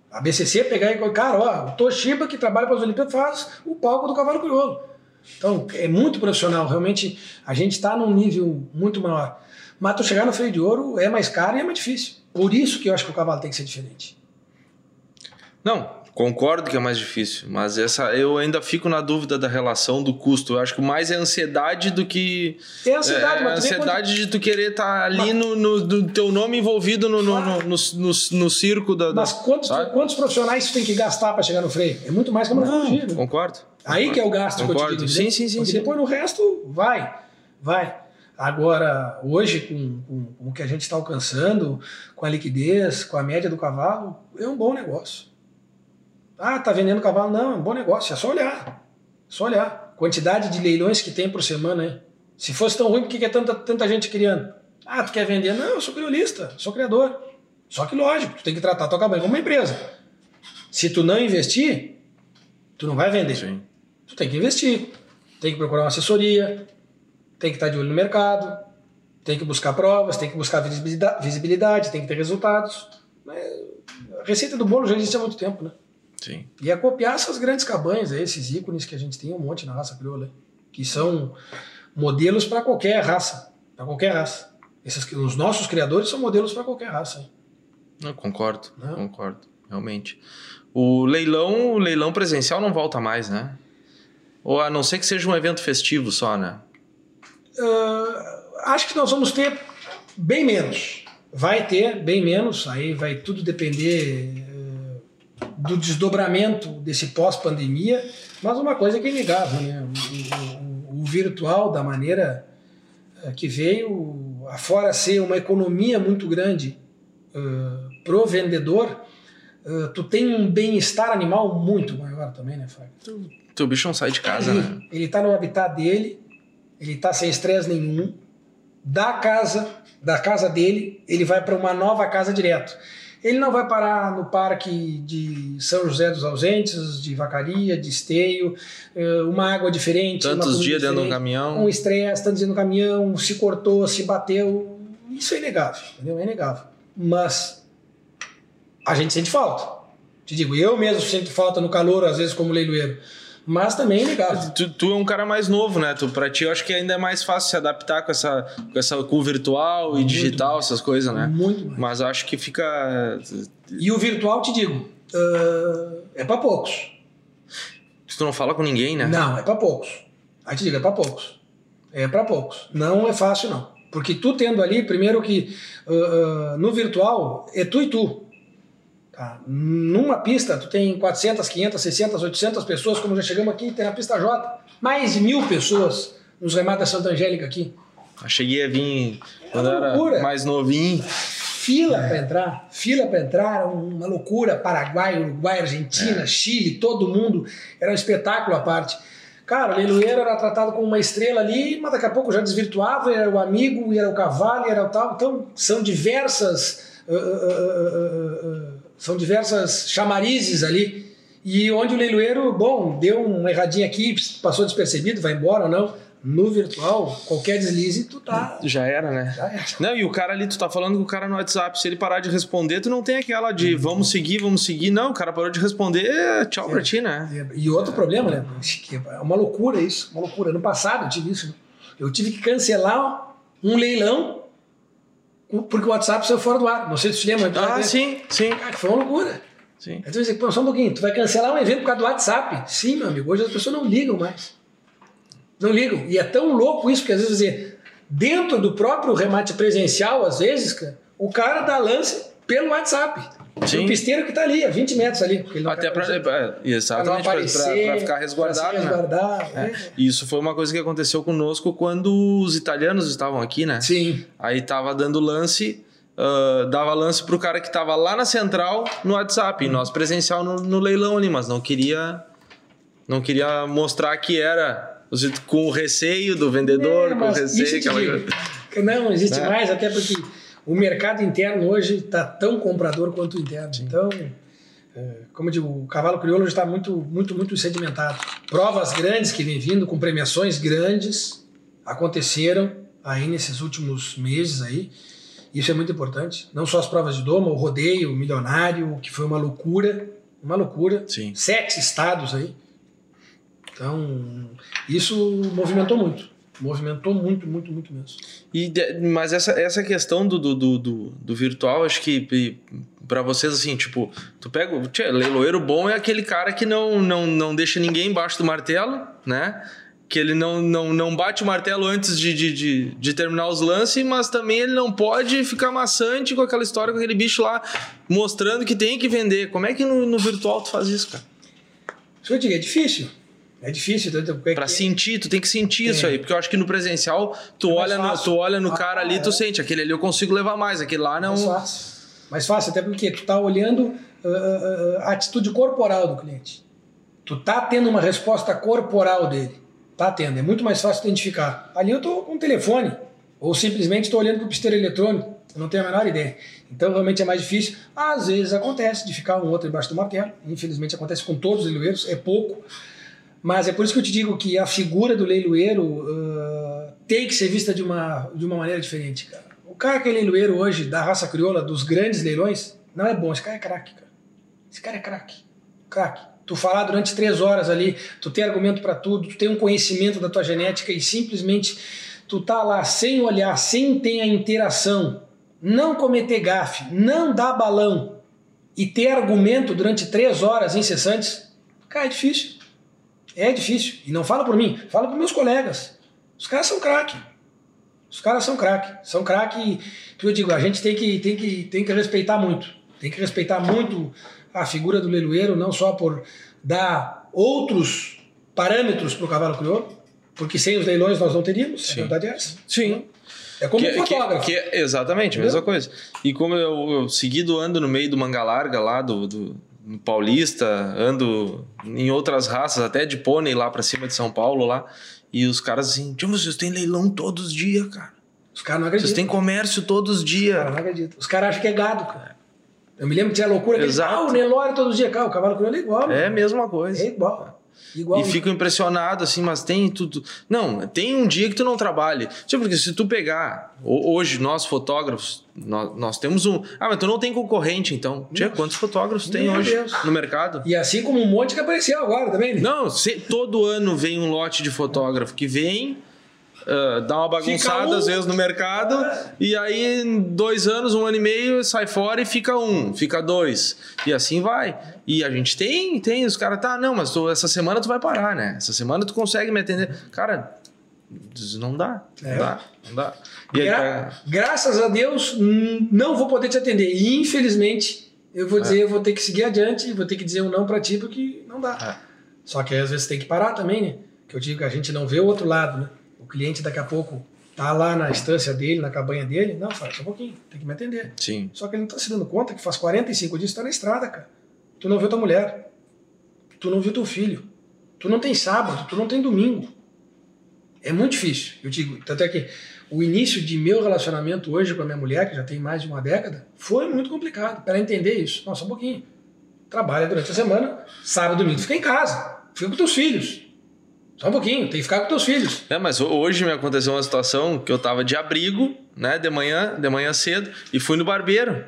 A BCC pegar e cara, ó, o Toshiba que trabalha para as Olimpíadas faz o palco do cavalo crioulo. Então, é muito profissional, realmente a gente está num nível muito maior. Mas tu chegar no freio de ouro é mais caro e é mais difícil. Por isso que eu acho que o cavalo tem que ser diferente. não, concordo que é mais difícil, mas essa eu ainda fico na dúvida da relação do custo. Eu acho que mais é ansiedade do que É ansiedade, é, mas ansiedade de tu querer estar ali no, no, no teu nome envolvido no, no, no, no, no, circo da. da- Mas quantos, sabe? quantos profissionais tu tem que gastar para chegar no freio? É muito mais que a morfologia. né? Concordo. Aí que é o gasto que eu te Concordo. digo. Sim, sim, sim, sim. depois no resto, vai, vai. Agora, hoje, com, com- com o que a gente está alcançando, com a liquidez, com a média do cavalo, é um bom negócio. Ah, tá vendendo cavalo? Não, é um bom negócio, é só olhar. Só olhar. Quantidade de leilões que tem por semana, hein? Se fosse tão ruim, por que que é tanta, tanta gente criando? Ah, tu quer vender? Não, eu sou criolista, sou criador. Só que lógico, tu tem que tratar tua cabanha como uma empresa. Se tu não investir, tu não vai vender. Sim. Tu tem que investir, tem que procurar uma assessoria, tem que estar de olho no mercado, tem que buscar provas, tem que buscar visibilidade, tem que ter resultados. A receita do bolo já existe há muito tempo, né? Sim. E é copiar essas grandes cabanhas, esses ícones que a gente tem um monte na raça crioula, que são modelos para qualquer raça, para qualquer raça. Esses, os nossos criadores são modelos para qualquer raça. Eu concordo, Não. concordo, realmente. O leilão, o leilão presencial não volta mais, né? Ou a não ser que seja um evento festivo só, né? Ah, acho que nós vamos ter bem menos. Vai ter bem menos, aí vai tudo depender eh, do desdobramento desse pós-pandemia, mas uma coisa que é inegável, né? O, o- o virtual, da maneira eh, que veio, afora ser uma economia muito grande uh, pro vendedor, ah, tu tem um bem-estar animal muito maior também, né, Fábio? Teu bicho não sai de casa, ele, né? ele tá no habitat dele, ele tá sem estresse nenhum. Da casa, da casa dele, ele vai para uma nova casa direto. Ele não vai parar no parque de São José dos Ausentes, de Vacaria, de Esteio, eh, uma água diferente. Tantos dias dentro de um caminhão. Um estresse, tantos dias no caminhão, se cortou, se bateu. Isso é inegável, entendeu? É inegável. Mas a gente sente falta. Te digo, eu mesmo sinto falta no calor, às vezes, como leiloeiro. Mas também é inegável. Tu, tu é um cara mais novo, né? Tu, pra ti, eu acho que ainda é mais fácil se adaptar com essa, com essa com o virtual e digital, essas coisas, né? Muito mais. Mas acho que fica. E o virtual, te digo, uh, é para poucos. Tu não fala com ninguém, né? Não, é para poucos. Aí te digo, é para poucos. É para poucos. Não é fácil, não. Porque tu tendo ali, primeiro que uh, uh, no virtual é tu e tu. Tá? Numa pista, tu tem 400, 500, 600, 800 pessoas, como já chegamos aqui, tem na pista J, mais de mil pessoas nos remates da Santa Angélica aqui. Eu cheguei a vir quando uma eu era loucura. mais novinho. Fila para entrar, fila para entrar, era uma loucura. Paraguai, Uruguai, Argentina, Chile, todo mundo. Era um espetáculo à parte. Cara, o leiloeiro era tratado como uma estrela ali, mas daqui a pouco já desvirtuava, era o amigo, era o cavalo, era o tal. Então, são diversas. uh, uh, uh, uh, uh, são diversas chamarizes ali. E onde o leiloeiro, bom, deu uma erradinha aqui, passou despercebido, vai embora ou não. No virtual, qualquer deslize, tu tá. Já era, né? Já era. Não, e o cara ali, tu tá falando com o cara no WhatsApp, se ele parar de responder, tu não tem aquela Uhum. de vamos seguir, vamos seguir. Não, o cara parou de responder, é, tchau pra ti, né? E outro problema, né? É uma loucura isso, uma loucura. No passado eu tive isso. né? Eu tive que cancelar um leilão porque o WhatsApp saiu fora do ar. Não sei se você lembra. Ah, sim, sim, Cara, que foi uma loucura. sim. Aí tu vai dizer, pô, só um pouquinho, tu vai cancelar um evento por causa do WhatsApp. Sim, meu amigo, hoje as pessoas não ligam mais. Não ligam. E é tão louco isso, porque às vezes, dizer, dentro do próprio remate presencial, às vezes, cara, o cara dá lance pelo WhatsApp. Sim. O pisteiro que tá ali, a 20 metros ali. Até aparecer. é, não exatamente, pra ficar resguardado, se né? É. né? E Isso foi uma coisa que aconteceu conosco quando os italianos estavam aqui, né? Sim. Aí tava dando lance, ah, dava lance pro cara que tava lá na central no WhatsApp, e nós presencial no, no leilão ali, mas não queria não queria mostrar que era com o receio do vendedor, É, com o receio, aquela Não existe Né? mais, até porque o mercado interno hoje está tão comprador quanto o interno. Então, é, como eu digo, o cavalo crioulo está muito, muito, muito sedimentado. Provas grandes que vem vindo, com premiações grandes, aconteceram aí nesses últimos meses aí. Isso é muito importante. Não só as provas de doma, o rodeio, o milionário, que foi uma loucura, uma loucura. Sim. Sete estados aí. Então, isso movimentou muito. Movimentou muito, muito, muito mesmo. E mas essa, essa questão do, do, do, do- virtual, acho que para vocês, assim, tipo, tu pega. o- Tchê, leiloeiro bom é aquele cara que não, não, não deixa ninguém embaixo do martelo, né? Que ele não, não, não bate o martelo antes de, de, de, de terminar os lances, mas também ele não pode ficar maçante com aquela história, com aquele bicho lá, mostrando que tem que vender. Como é que no, no virtual tu faz isso, cara? Isso que eu digo, é difícil. É difícil. tanto porque- Pra sentir, tu tem que sentir isso É. aí, porque eu acho que no presencial, tu, É olha, no, tu olha no Ah, cara ali, tu é. sente, aquele ali eu consigo levar mais, aquele lá não. Mais fácil. Mais fácil, até porque tu tá olhando ah, ah, a atitude corporal do cliente. Tu tá tendo uma resposta corporal dele. Tá tendo. É muito mais fácil identificar. Ali eu tô com o telefone. Ou simplesmente estou olhando para o pisteiro eletrônico. Eu não tenho a menor ideia. Então realmente é mais difícil. Às vezes acontece de ficar um outro embaixo do martelo. Infelizmente acontece com todos os leiloeiros. É pouco. Mas é por isso que eu te digo que a figura do leiloeiro ah, tem que ser vista de uma, de uma maneira diferente, cara. O cara que é leiloeiro hoje, da raça crioula, dos grandes leilões, não é bom. Esse cara é craque, cara. Esse cara é craque. Craque. Tu falar durante três horas ali, tu tem argumento para tudo, tu tem um conhecimento da tua genética e simplesmente tu tá lá sem olhar, sem ter a interação, não cometer gafe, não dar balão e ter argumento durante três horas incessantes, cara, é difícil. É difícil. E não fala por mim, fala por meus colegas. Os caras são craque. Os caras são craque. São craque. que eu digo, a gente tem que, tem, que, tem que respeitar muito. Tem que respeitar muito a figura do leiloeiro, não só por dar outros parâmetros para o cavalo crioulo, porque sem os leilões nós não teríamos. A Sim. verdade é essa. Sim. É como Que- um fotógrafo. que- que- exatamente, a mesma coisa. E como eu, eu seguido ando no meio do manga larga lá, do, do, do Paulista, ando em outras raças, até de pônei lá pra cima de São Paulo lá, e os caras assim, tio, vocês têm leilão todos os dias, cara. Os caras não Vocês acreditam. têm comércio todos os Os caras dias. não acreditam. Os caras acham que é gado, cara. Eu me lembro que tinha loucura que Exato. ah, o Nelore todos os dias. Cara, o cavalo crioulo é igual. É a mesma coisa. É igual. Igual e fico impressionado, assim, mas tem tudo. Não, tem um dia que tu não trabalhe. Tipo, porque se tu pegar, hoje, nós fotógrafos, nós, nós temos um. Ah, mas tu não tem concorrente, então. Tia, quantos fotógrafos tem hoje Deus. no mercado? E assim como um monte que apareceu agora também, né? Não, se, todo ano vem um lote de fotógrafo que vem Uh, dá uma bagunçada um, às vezes no mercado e aí em dois anos, um ano e meio sai fora e fica um, fica dois e assim vai. E a gente tem, tem os caras tá, não, mas tu, essa semana tu vai parar, né? Essa semana tu consegue me atender, cara. Não dá, não é. dá, não dá. Gra aí, Graças a Deus, não vou poder te atender. E infelizmente, eu vou é. dizer, eu vou ter que seguir adiante, vou ter que dizer um não para ti porque não dá. É. Só que às vezes tem que parar também, né? Que eu digo que a gente não vê o outro lado, né? Cliente daqui a pouco tá lá na estância dele, na cabanha dele, não, faz só um pouquinho, tem que me atender. Sim. Só que ele não tá se dando conta que faz 45 dias que tá na estrada, cara. Tu não viu tua mulher, tu não viu teu filho, tu não tem sábado, tu não tem domingo. É muito difícil. Eu digo, tanto é que o início de meu relacionamento hoje com a minha mulher, que já tem mais de uma década, foi muito complicado para entender isso. Nossa, um pouquinho. Trabalha durante a semana, sábado, domingo, fica em casa, fica com teus filhos. Só um pouquinho, tem que ficar com teus filhos. É, mas hoje me aconteceu uma situação que eu tava de abrigo, né, de manhã, de manhã cedo, e fui no barbeiro.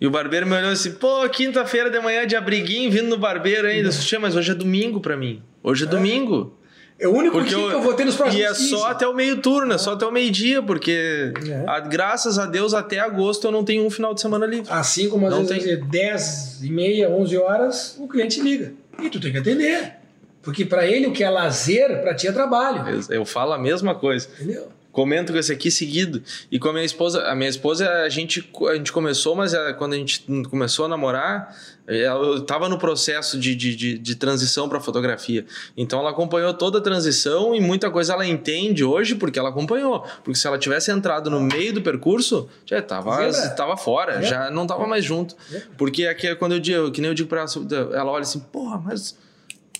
E o barbeiro me olhou assim, pô, quinta-feira de manhã de abriguinho, vindo no barbeiro ainda. Uhum. mas hoje é domingo para mim. Hoje é, é, domingo. É o único porque dia eu, que eu vou ter nos próximos E é 15. só até o meio turno, é só até o meio-dia, porque é. a, graças a Deus até agosto eu não tenho um final de semana livre. Assim como às não vezes tem... 10 e meia, 11 horas, o cliente liga. E tu tem que atender. Porque para ele o que é lazer, para ti é trabalho. Eu, eu, falo a mesma coisa. Entendeu? Comento com esse aqui seguido. E com a minha esposa, a minha esposa, a gente, a gente começou, mas é, quando a gente começou a namorar, é, eu estava no processo de, de, de, de transição para fotografia. Então ela acompanhou toda a transição e muita coisa ela entende hoje porque ela acompanhou. Porque se ela tivesse entrado no meio do percurso, já estava tava fora, é. já não estava mais junto. É. Porque aqui é quando eu digo, que nem eu digo para ela, ela olha assim, porra, mas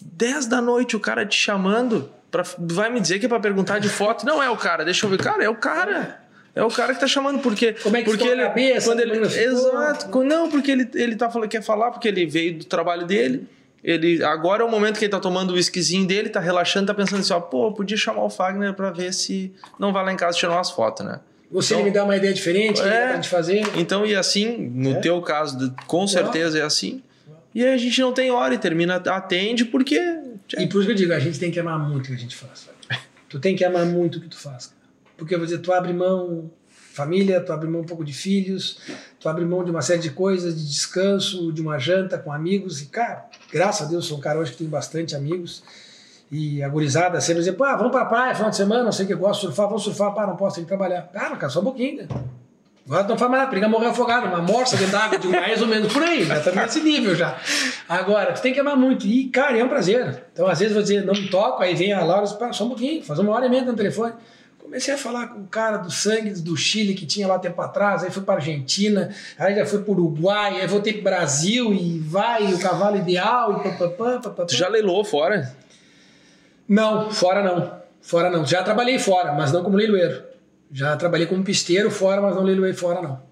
10 da noite o cara te chamando, pra, vai me dizer que é pra perguntar de foto. Não é o cara, deixa eu ver. Cara, é o cara. É o cara que tá chamando, porque. Como é que porque ele, a cabeça? Quando ele, exato. Não, porque ele, ele tá falando, quer falar, porque ele veio do trabalho dele. Ele, agora é o momento que ele tá tomando o whiskyzinho dele, tá relaxando, tá pensando assim, ó, pô, podia chamar o Fagner pra ver se não vai lá em casa tirar umas fotos, né? Ou se então, ele me dá uma ideia diferente, é, que de fazer. Então, e assim, no é. teu caso, com certeza é assim. E aí a gente não tem hora e termina, atende porque. E por isso que eu digo, a gente tem que amar muito o que a gente faz. Tu tem que amar muito o que tu faz. Porque, vou dizer, tu abre mão família, tu abre mão um pouco de filhos, tu abre mão de uma série de coisas, de descanso, de uma janta com amigos. E, cara, graças a Deus, sou um cara hoje que tem bastante amigos. E a gurizada sempre dizia, pô, vamos pra praia, final de semana, não sei o que, eu gosto de surfar, vamos surfar, pá, não posso, tem que trabalhar. Ah, cara, só um pouquinho, né? Agora não faz mais nada, periga morrer afogado, uma morsa dentro d'água, de mais ou menos por aí, já tá nesse nível já. Agora, tu tem que amar muito. E, cara, é um prazer. Então, às vezes, vou dizer, não me toco, aí vem a Laura e só um pouquinho, faz uma hora e meia no telefone. Comecei a falar com o cara do sangue do Chile que tinha lá tempo atrás, aí fui para Argentina, aí já fui para Uruguai, aí voltei para Brasil e vai, o cavalo ideal e papapá, papapá. Tu já leilou fora? Não, fora não. Fora não. Já trabalhei fora, mas não como leiloeiro. Já trabalhei como pisteiro fora, mas não leiloei fora, não.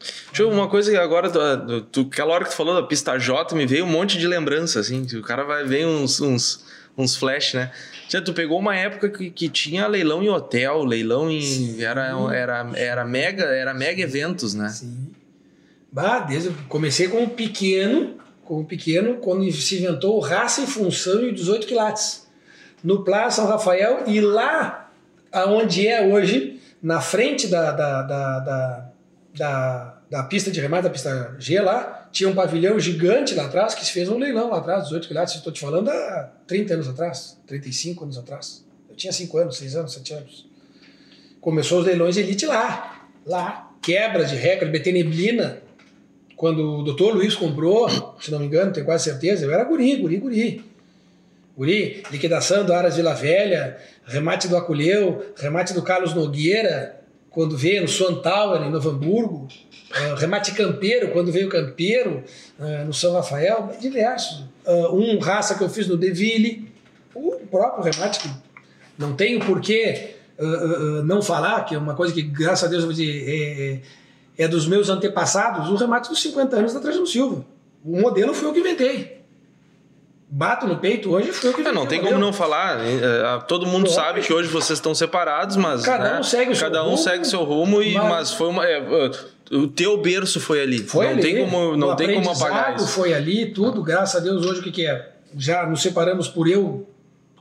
Deixa eu, uma coisa que agora, tu, tu, aquela hora que tu falou da pista J, me veio um monte de lembrança, assim. O cara vai ver uns, uns, uns flash, né? Tu pegou uma época que, que tinha leilão em hotel, leilão em. Era, era, era, mega, era mega eventos, né? Sim. Bah, desde comecei com pequeno, com pequeno, quando se inventou Raça em Função e 18 quilates. No Plaza São Rafael, e lá aonde é hoje, na frente da, da, da, da, da, pista de remate, da pista G lá, tinha um pavilhão gigante lá atrás que se fez um leilão lá atrás, 18 quilates, estou te falando há 30 anos atrás, 35 anos atrás. Eu tinha 5 anos, 6 anos, 7 anos. Começou os leilões elite lá, lá. Quebra de recorde, BT Neblina, quando o doutor Luiz comprou, se não me engano, tenho quase certeza, eu era guri, guri, guri. Guri, liquidação do Aras Vila Velha, remate do Acolheu, remate do Carlos Nogueira, quando veio no Swan Tower, em Novo Hamburgo, uh, remate campeiro, quando veio campeiro, uh, no São Rafael, diversos. Uh, um raça que eu fiz no Deville, o próprio remate, que não tenho porquê não falar, que é uma coisa que, graças a Deus, é, é, é dos meus antepassados, o remate dos 50 anos da Trajano Silva. O modelo foi eu que inventei. Bato no peito hoje foi o que é, Não tem como não falar. É, todo mundo Pô, sabe que hoje vocês estão separados, mas. Cada né, um segue o seu cada rumo. um segue seu rumo, e, mas... mas foi uma. É, o teu berço foi ali. Foi não ali. tem como, não o tem como apagar isso. foi ali, tudo, graças a Deus, hoje o que, que é? Já nos separamos por eu.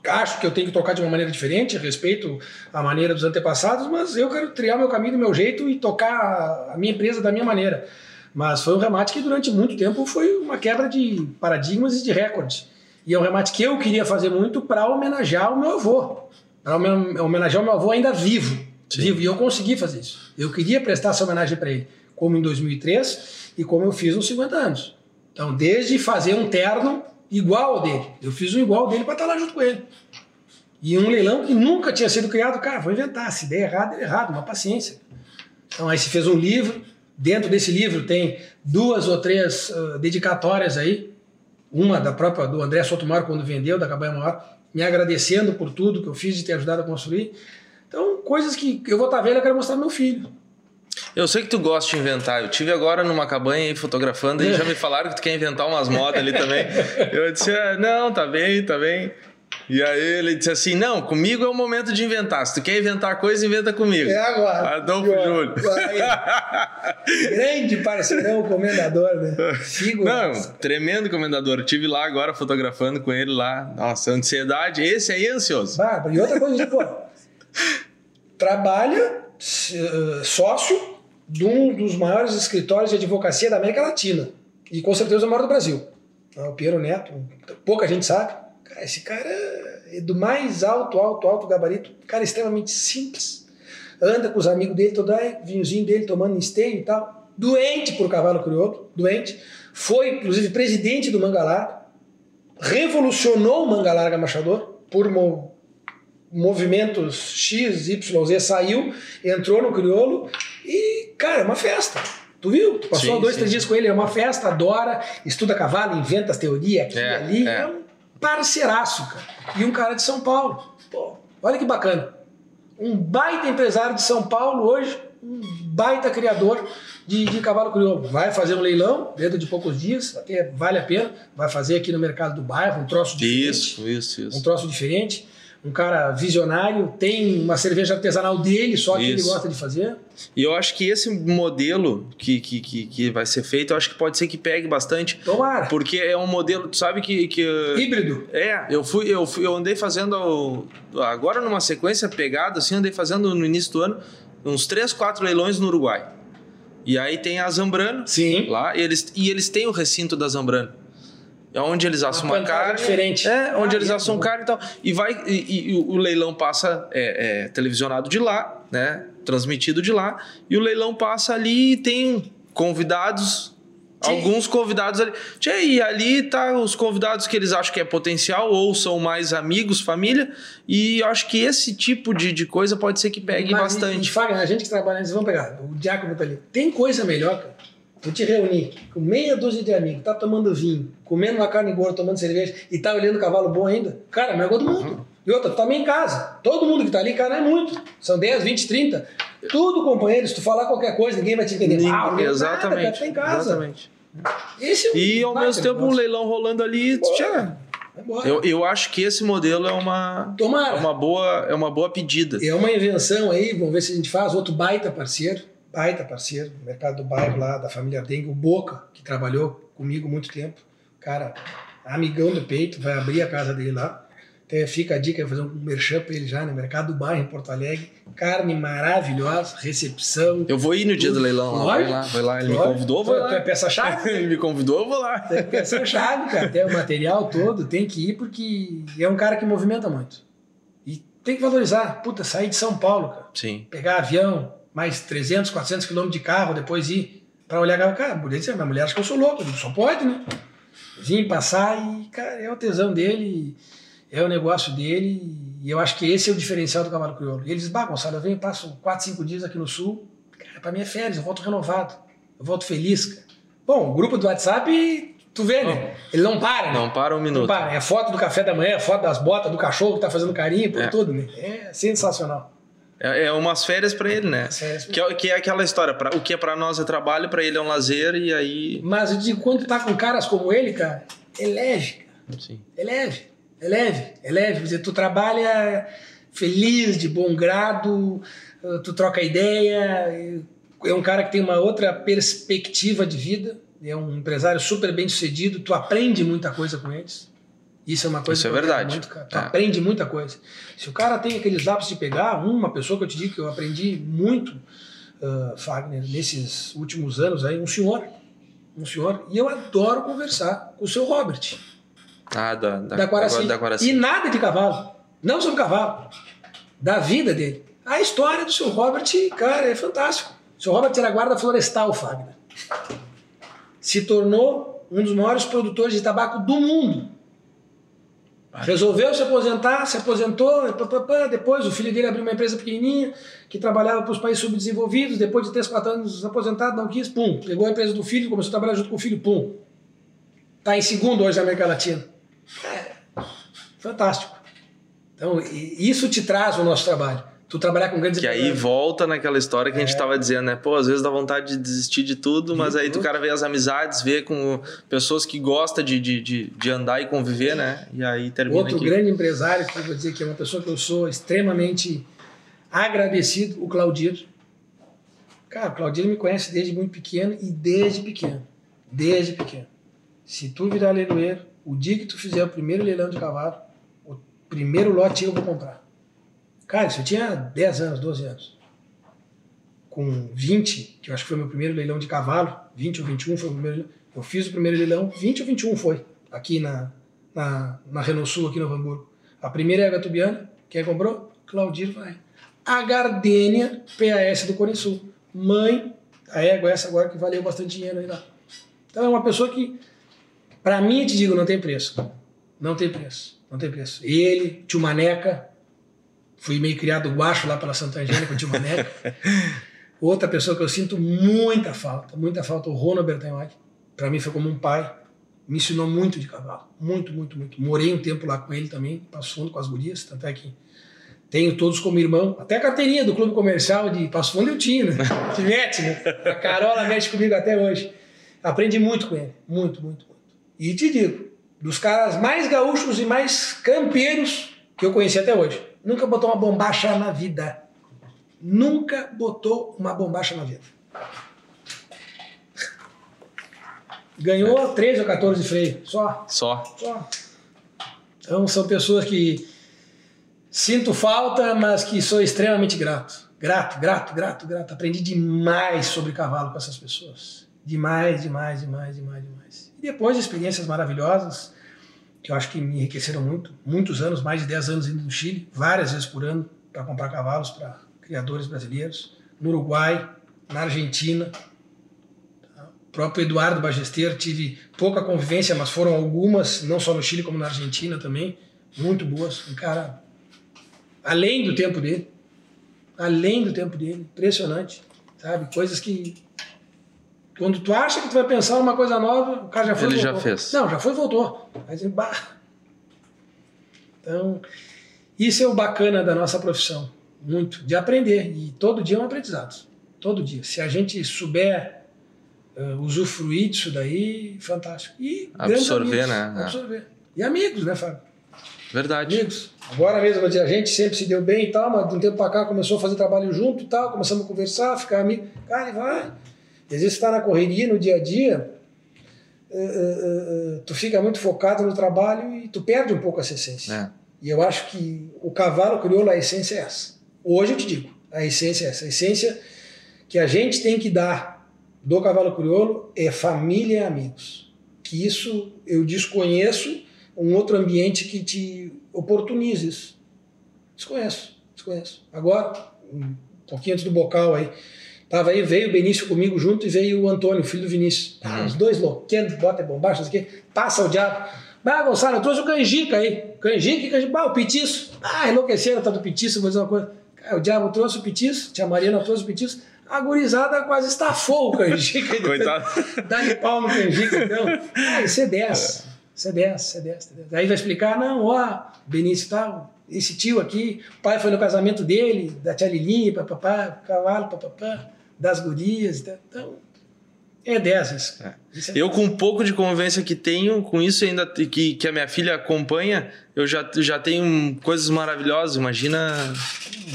Acho que eu tenho que tocar de uma maneira diferente, respeito a maneira dos antepassados, mas eu quero criar meu caminho do meu jeito e tocar a minha empresa da minha maneira. Mas foi um remate que durante muito tempo foi uma quebra de paradigmas e de recordes. E é um remate que eu queria fazer muito para homenagear o meu avô. Para homenagear o meu avô ainda vivo. Sim. Vivo. E eu consegui fazer isso. Eu queria prestar essa homenagem para ele, como em 2003 e como eu fiz nos 50 anos. Então, desde fazer um terno igual ao dele. Eu fiz um igual dele para estar lá junto com ele. E um leilão que nunca tinha sido criado, cara, vou inventar. Se der errado, der errado, uma paciência. Então aí se fez um livro. Dentro desse livro tem duas ou três uh, dedicatórias aí uma da própria do André Sotomar quando vendeu da Cabanha Maior, me agradecendo por tudo que eu fiz de ter ajudado a construir. Então, coisas que eu vou estar vendo, eu quero mostrar pro meu filho. Eu sei que tu gosta de inventar. Eu tive agora numa cabanha aí fotografando e já me falaram que tu quer inventar umas modas ali também. Eu disse: ah, "Não, tá bem, tá bem". E aí ele disse assim: Não, comigo é o momento de inventar. Se tu quer inventar coisa, inventa comigo. É agora. Adolfo Júlio. Grande parceirão, comendador, né? Não, tremendo comendador. Eu tive lá agora fotografando com ele lá. Nossa, ansiedade. Esse aí é ansioso. Bárbaro. E outra coisa, pô, trabalha uh, sócio de um dos maiores escritórios de advocacia da América Latina. E com certeza o maior do Brasil. O Piero Neto, pouca gente sabe. Esse cara é do mais alto, alto, alto gabarito. Cara extremamente simples. Anda com os amigos dele, todo aí, vinhozinho dele tomando esteio e tal. Doente por cavalo crioulo, doente. Foi, inclusive, presidente do Mangalar. Revolucionou o Mangalarga Machador por mo movimentos X, Y, Z. Saiu, entrou no crioulo e, cara, é uma festa. Tu viu? Tu passou sim, dois, sim, três sim. dias com ele, é uma festa, adora, estuda cavalo, inventa as teorias aqui e é, ali. É. é um parceiraço, cara. E um cara de São Paulo. Pô, olha que bacana. Um baita empresário de São Paulo hoje, um baita criador de, de cavalo crioulo. Vai fazer um leilão dentro de poucos dias, até vale a pena. Vai fazer aqui no mercado do bairro um troço diferente. Isso, isso, isso. Um troço diferente um cara visionário, tem uma cerveja artesanal dele, só que Isso. ele gosta de fazer. E eu acho que esse modelo que, que, que, que, vai ser feito, eu acho que pode ser que pegue bastante. Tomara. Porque é um modelo, tu sabe que. que Híbrido. É, eu fui, eu fui, eu andei fazendo. Agora numa sequência pegada, assim, andei fazendo no início do ano uns 3, 4 leilões no Uruguai. E aí tem a Zambrano Sim. lá, e eles, e eles têm o recinto da Zambrano. É onde eles assam uma, uma carne. diferente. É, onde ah, eles é assam carne e tal. E, vai, e, e o leilão passa é, é, televisionado de lá, né? Transmitido de lá. E o leilão passa ali e tem convidados. Sim. Alguns convidados ali. E ali tá os convidados que eles acham que é potencial ou são mais amigos, família. E eu acho que esse tipo de, de coisa pode ser que pegue Mas, bastante. E, e, a gente que trabalha, eles vão pegar. O Diácono tá ali. Tem coisa melhor, cara Tu te reunir com meia dúzia de amigos, tá tomando vinho, comendo uma carne boa, tomando cerveja e tá olhando cavalo bom ainda, cara, é melhor do mundo. E outra, tu também em casa. Todo mundo que tá ali, cara, é muito. São 10, 20, 30. Tudo, companheiro, se tu falar qualquer coisa, ninguém vai te entender. Ninguém, ah, exatamente. Nada, cara, tá em casa. Exatamente. Esse é e ao mesmo tempo negócio. um leilão rolando ali, tchau. Eu, eu acho que esse modelo é uma, Tomara. é uma boa é uma boa pedida. É uma invenção aí, vamos ver se a gente faz outro baita parceiro baita parceiro, mercado do bairro lá, da família Dengue, o Boca, que trabalhou comigo muito tempo. Cara, amigão do peito, vai abrir a casa dele lá. Até fica a dica, fazer um merchan pra ele já, no? Mercado do Bairro, em Porto Alegre. Carne maravilhosa, recepção. Eu vou ir no dia do leilão lá. Vai lá, vai lá. Ele me convidou, vou lá. Tu é peça-chave? ele me convidou, eu vou lá. Tu é peça-chave, cara. Tem o material todo, tem que ir porque é um cara que movimenta muito. E tem que valorizar. Puta, sair de São Paulo, cara. Sim. Pegar avião, mais 300, 400 quilômetros de carro, depois ir para olhar a cara, mulher disse, minha mulher acha que eu sou louco, só pode, né? Vim passar e, cara, é o tesão dele, é o negócio dele, e eu acho que esse é o diferencial do cavalo crioulo. E eles, bah, Gonçalo, eu venho, passo 4, 5 dias aqui no sul, cara, pra mim é férias, eu volto renovado, eu volto feliz, cara. Bom, o grupo do WhatsApp, tu vê, né? Ele não para, né? Não para um minuto. Não para. É foto do café da manhã, foto das botas, do cachorro que tá fazendo carinho, por é. tudo, né? É sensacional. É, é umas férias para ele, né? Que é, que é aquela história, pra, o que é para nós é trabalho, para ele é um lazer e aí. Mas eu digo, quando tá com caras como ele, cara, é leve. Sim. É leve, é leve, é leve. Quer dizer, tu trabalha feliz, de bom grado, tu troca ideia. É um cara que tem uma outra perspectiva de vida. É um empresário super bem sucedido. Tu aprende muita coisa com eles. Isso é uma coisa Isso é que eu verdade. Muito, cara. Tu É. aprende muita coisa. Se o cara tem aqueles lápis de pegar, uma pessoa que eu te digo que eu aprendi muito, uh, Fagner, nesses últimos anos aí, um senhor. Um senhor. E eu adoro conversar com o seu Robert Ah, da, da, da Quaraci. da Quaraci. E nada de cavalo. Não sobre cavalo. Da vida dele. A história do seu Robert, cara, é fantástico. O seu Robert era guarda florestal, Fagner. Se tornou um dos maiores produtores de tabaco do mundo. Resolveu se aposentar, se aposentou, depois o filho dele abriu uma empresa pequenininha que trabalhava para os países subdesenvolvidos, depois de 3, 4 anos aposentado, não quis, pum, pegou a empresa do filho, começou a trabalhar junto com o filho, pum. Está em segundo hoje na América Latina. É, fantástico. Então, isso te traz o nosso trabalho. Tu trabalhar com grandes Que aí volta naquela história que a É. gente tava dizendo, né? Pô, às vezes dá vontade de desistir de tudo, mas aí tu cara vê as amizades, vê com pessoas que gostam de, de, de, de andar e conviver, né? E aí termina Outro aqui. grande empresário, que eu vou dizer que é uma pessoa que eu sou extremamente agradecido, o Claudir. Cara, o Claudir me conhece desde muito pequeno e desde pequeno. Desde pequeno. Se tu virar leiloeiro, o dia que tu fizer o primeiro leilão de cavalo, o primeiro lote eu vou comprar. Cara, isso eu tinha 10 anos, 12 anos. Com 20, que eu acho que foi meu primeiro leilão de cavalo, 20 ou 21 foi o primeiro. Eu fiz o primeiro leilão, 20 ou 21 foi, aqui na, na, na Renault Sul, aqui no Hamburgo. A primeira é a Gatubiana, quem comprou? Claudir vai. A Gardênia PAS do Cone Sul. Mãe, a égua essa agora que valeu bastante dinheiro aí lá. Então é uma pessoa que, para mim, te digo, não tem preço. Não tem preço. Não tem preço. Ele, tio Maneca, fui meio criado guacho lá pela Santa Angélica, o tio Maneca. Outra pessoa que eu sinto muita falta, muita falta, o Ronald Bertanhotti. Para mim foi como um pai. Me ensinou muito de cavalo. Muito, muito, muito. Morei um tempo lá com ele também, Passo Fundo com as gurias, tanto é que tenho todos como irmão. Até a carteirinha do clube comercial de Passo Fundo eu tinha, né? Que mete, né? A Carola mexe comigo até hoje. Aprendi muito com ele. Muito, muito, muito. E te digo, dos caras mais gaúchos e mais campeiros que eu conheci até hoje. Nunca botou uma bombacha na vida. Nunca botou uma bombacha na vida. Ganhou 13 ou 14 freios, só. Só. Só. Então são pessoas que sinto falta, mas que sou extremamente grato. Grato, grato, grato, grato. Aprendi demais sobre cavalo com essas pessoas. Demais, demais, demais, demais, demais. E depois experiências maravilhosas, que eu acho que me enriqueceram muito. Muitos anos, mais de 10 anos indo no Chile, várias vezes por ano, para comprar cavalos para criadores brasileiros. No Uruguai, na Argentina, o próprio Eduardo Bagesteiro, tive pouca convivência, mas foram algumas, não só no Chile, como na Argentina também, muito boas. Um cara além do tempo dele, além do tempo dele, impressionante, sabe? Coisas que quando tu acha que tu vai pensar uma coisa nova, o cara já foi Ele e já voltou. fez. Não, já foi e voltou. Mas bah. Então, isso é o bacana da nossa profissão, muito, de aprender. E todo dia é um aprendizado. Todo dia. Se a gente souber uh, usufruir disso daí, fantástico. E Absorver, amigos, né? Absorver. E amigos, né, Fábio? Verdade. Amigos. Agora mesmo, a gente sempre se deu bem e tal, mas de um tempo pra cá começou a fazer trabalho junto e tal, começamos a conversar, ficar amigo. Cara, e vai. Às vezes você tá na correria, no dia a dia, eh, eh, eh, tu fica muito focado no trabalho e tu perde um pouco essa essência. É. E eu acho que o cavalo crioulo, a essência é essa. Hoje eu te digo, a essência é essa. A essência que a gente tem que dar do cavalo crioulo é família e amigos. Que isso eu desconheço um outro ambiente que te oportunize isso. Desconheço, desconheço. Agora, um pouquinho antes do bocal aí, tava aí, veio o Benício comigo junto e veio o Antônio, filho do Vinícius. Ah, os dois louquinhos, bota bombacha, não sei o quê, passa o diabo. Ah, Gonçalo, eu trouxe o canjica aí. Canjica, canjica, ah, o petiço. Ah, enlouqueceram, tá do petiço, vou dizer uma coisa. Cara, o diabo trouxe o petiço, tia Mariana trouxe o petiço. A gurizada quase estafou o canjica. Coitado. Dá-lhe pau no canjica, então. Ah, isso é 10. Isso é 10, isso é 10. isso é 10. Aí vai explicar, não, ó, Benício tal, esse tio aqui, o pai foi no casamento dele, da tia Lilinha, papapá, cavalo, papapá, das gurias tal. Então, É dessas. É. Eu, com um pouco de convivência que tenho, com isso ainda que, que a minha filha acompanha, eu já, já tenho coisas maravilhosas. Imagina.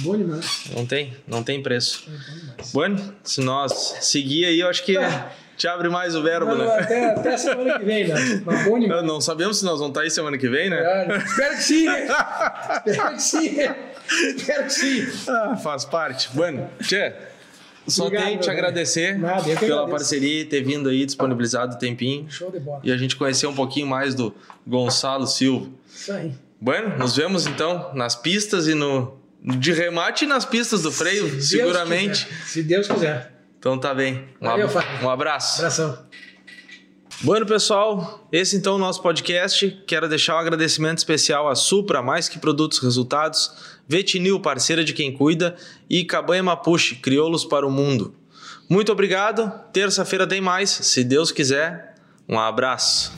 Bom demais. Não tem, não tem preço. É bueno, se nós seguir aí, eu acho que. Tá. Te abre mais o verbo, não, né? Até, até semana que vem, né? Mas bom demais. Não sabemos se nós vamos estar aí semana que vem, né? É, espero que sim, né? espero que sim. Espero que sim. Ah, faz parte. Bueno, tchê. Só Obrigado, tenho que te agradecer Nada, pela agradeço. parceria ter vindo aí, disponibilizado o tempinho. Show de bola. E a gente conhecer um pouquinho mais do Gonçalo Silva. Isso aí. Bueno, nos vemos então nas pistas e no. De remate e nas pistas do freio, Se seguramente. Deus Se Deus quiser. Então tá bem. Um, Valeu, ab um abraço. Abração. Bueno, pessoal, esse então é o nosso podcast. Quero deixar um agradecimento especial à Supra, mais que produtos resultados Vetinil, parceira de quem cuida, e Cabanha Mapuche, crioulos para o mundo. Muito obrigado. Terça-feira tem mais, se Deus quiser. Um abraço.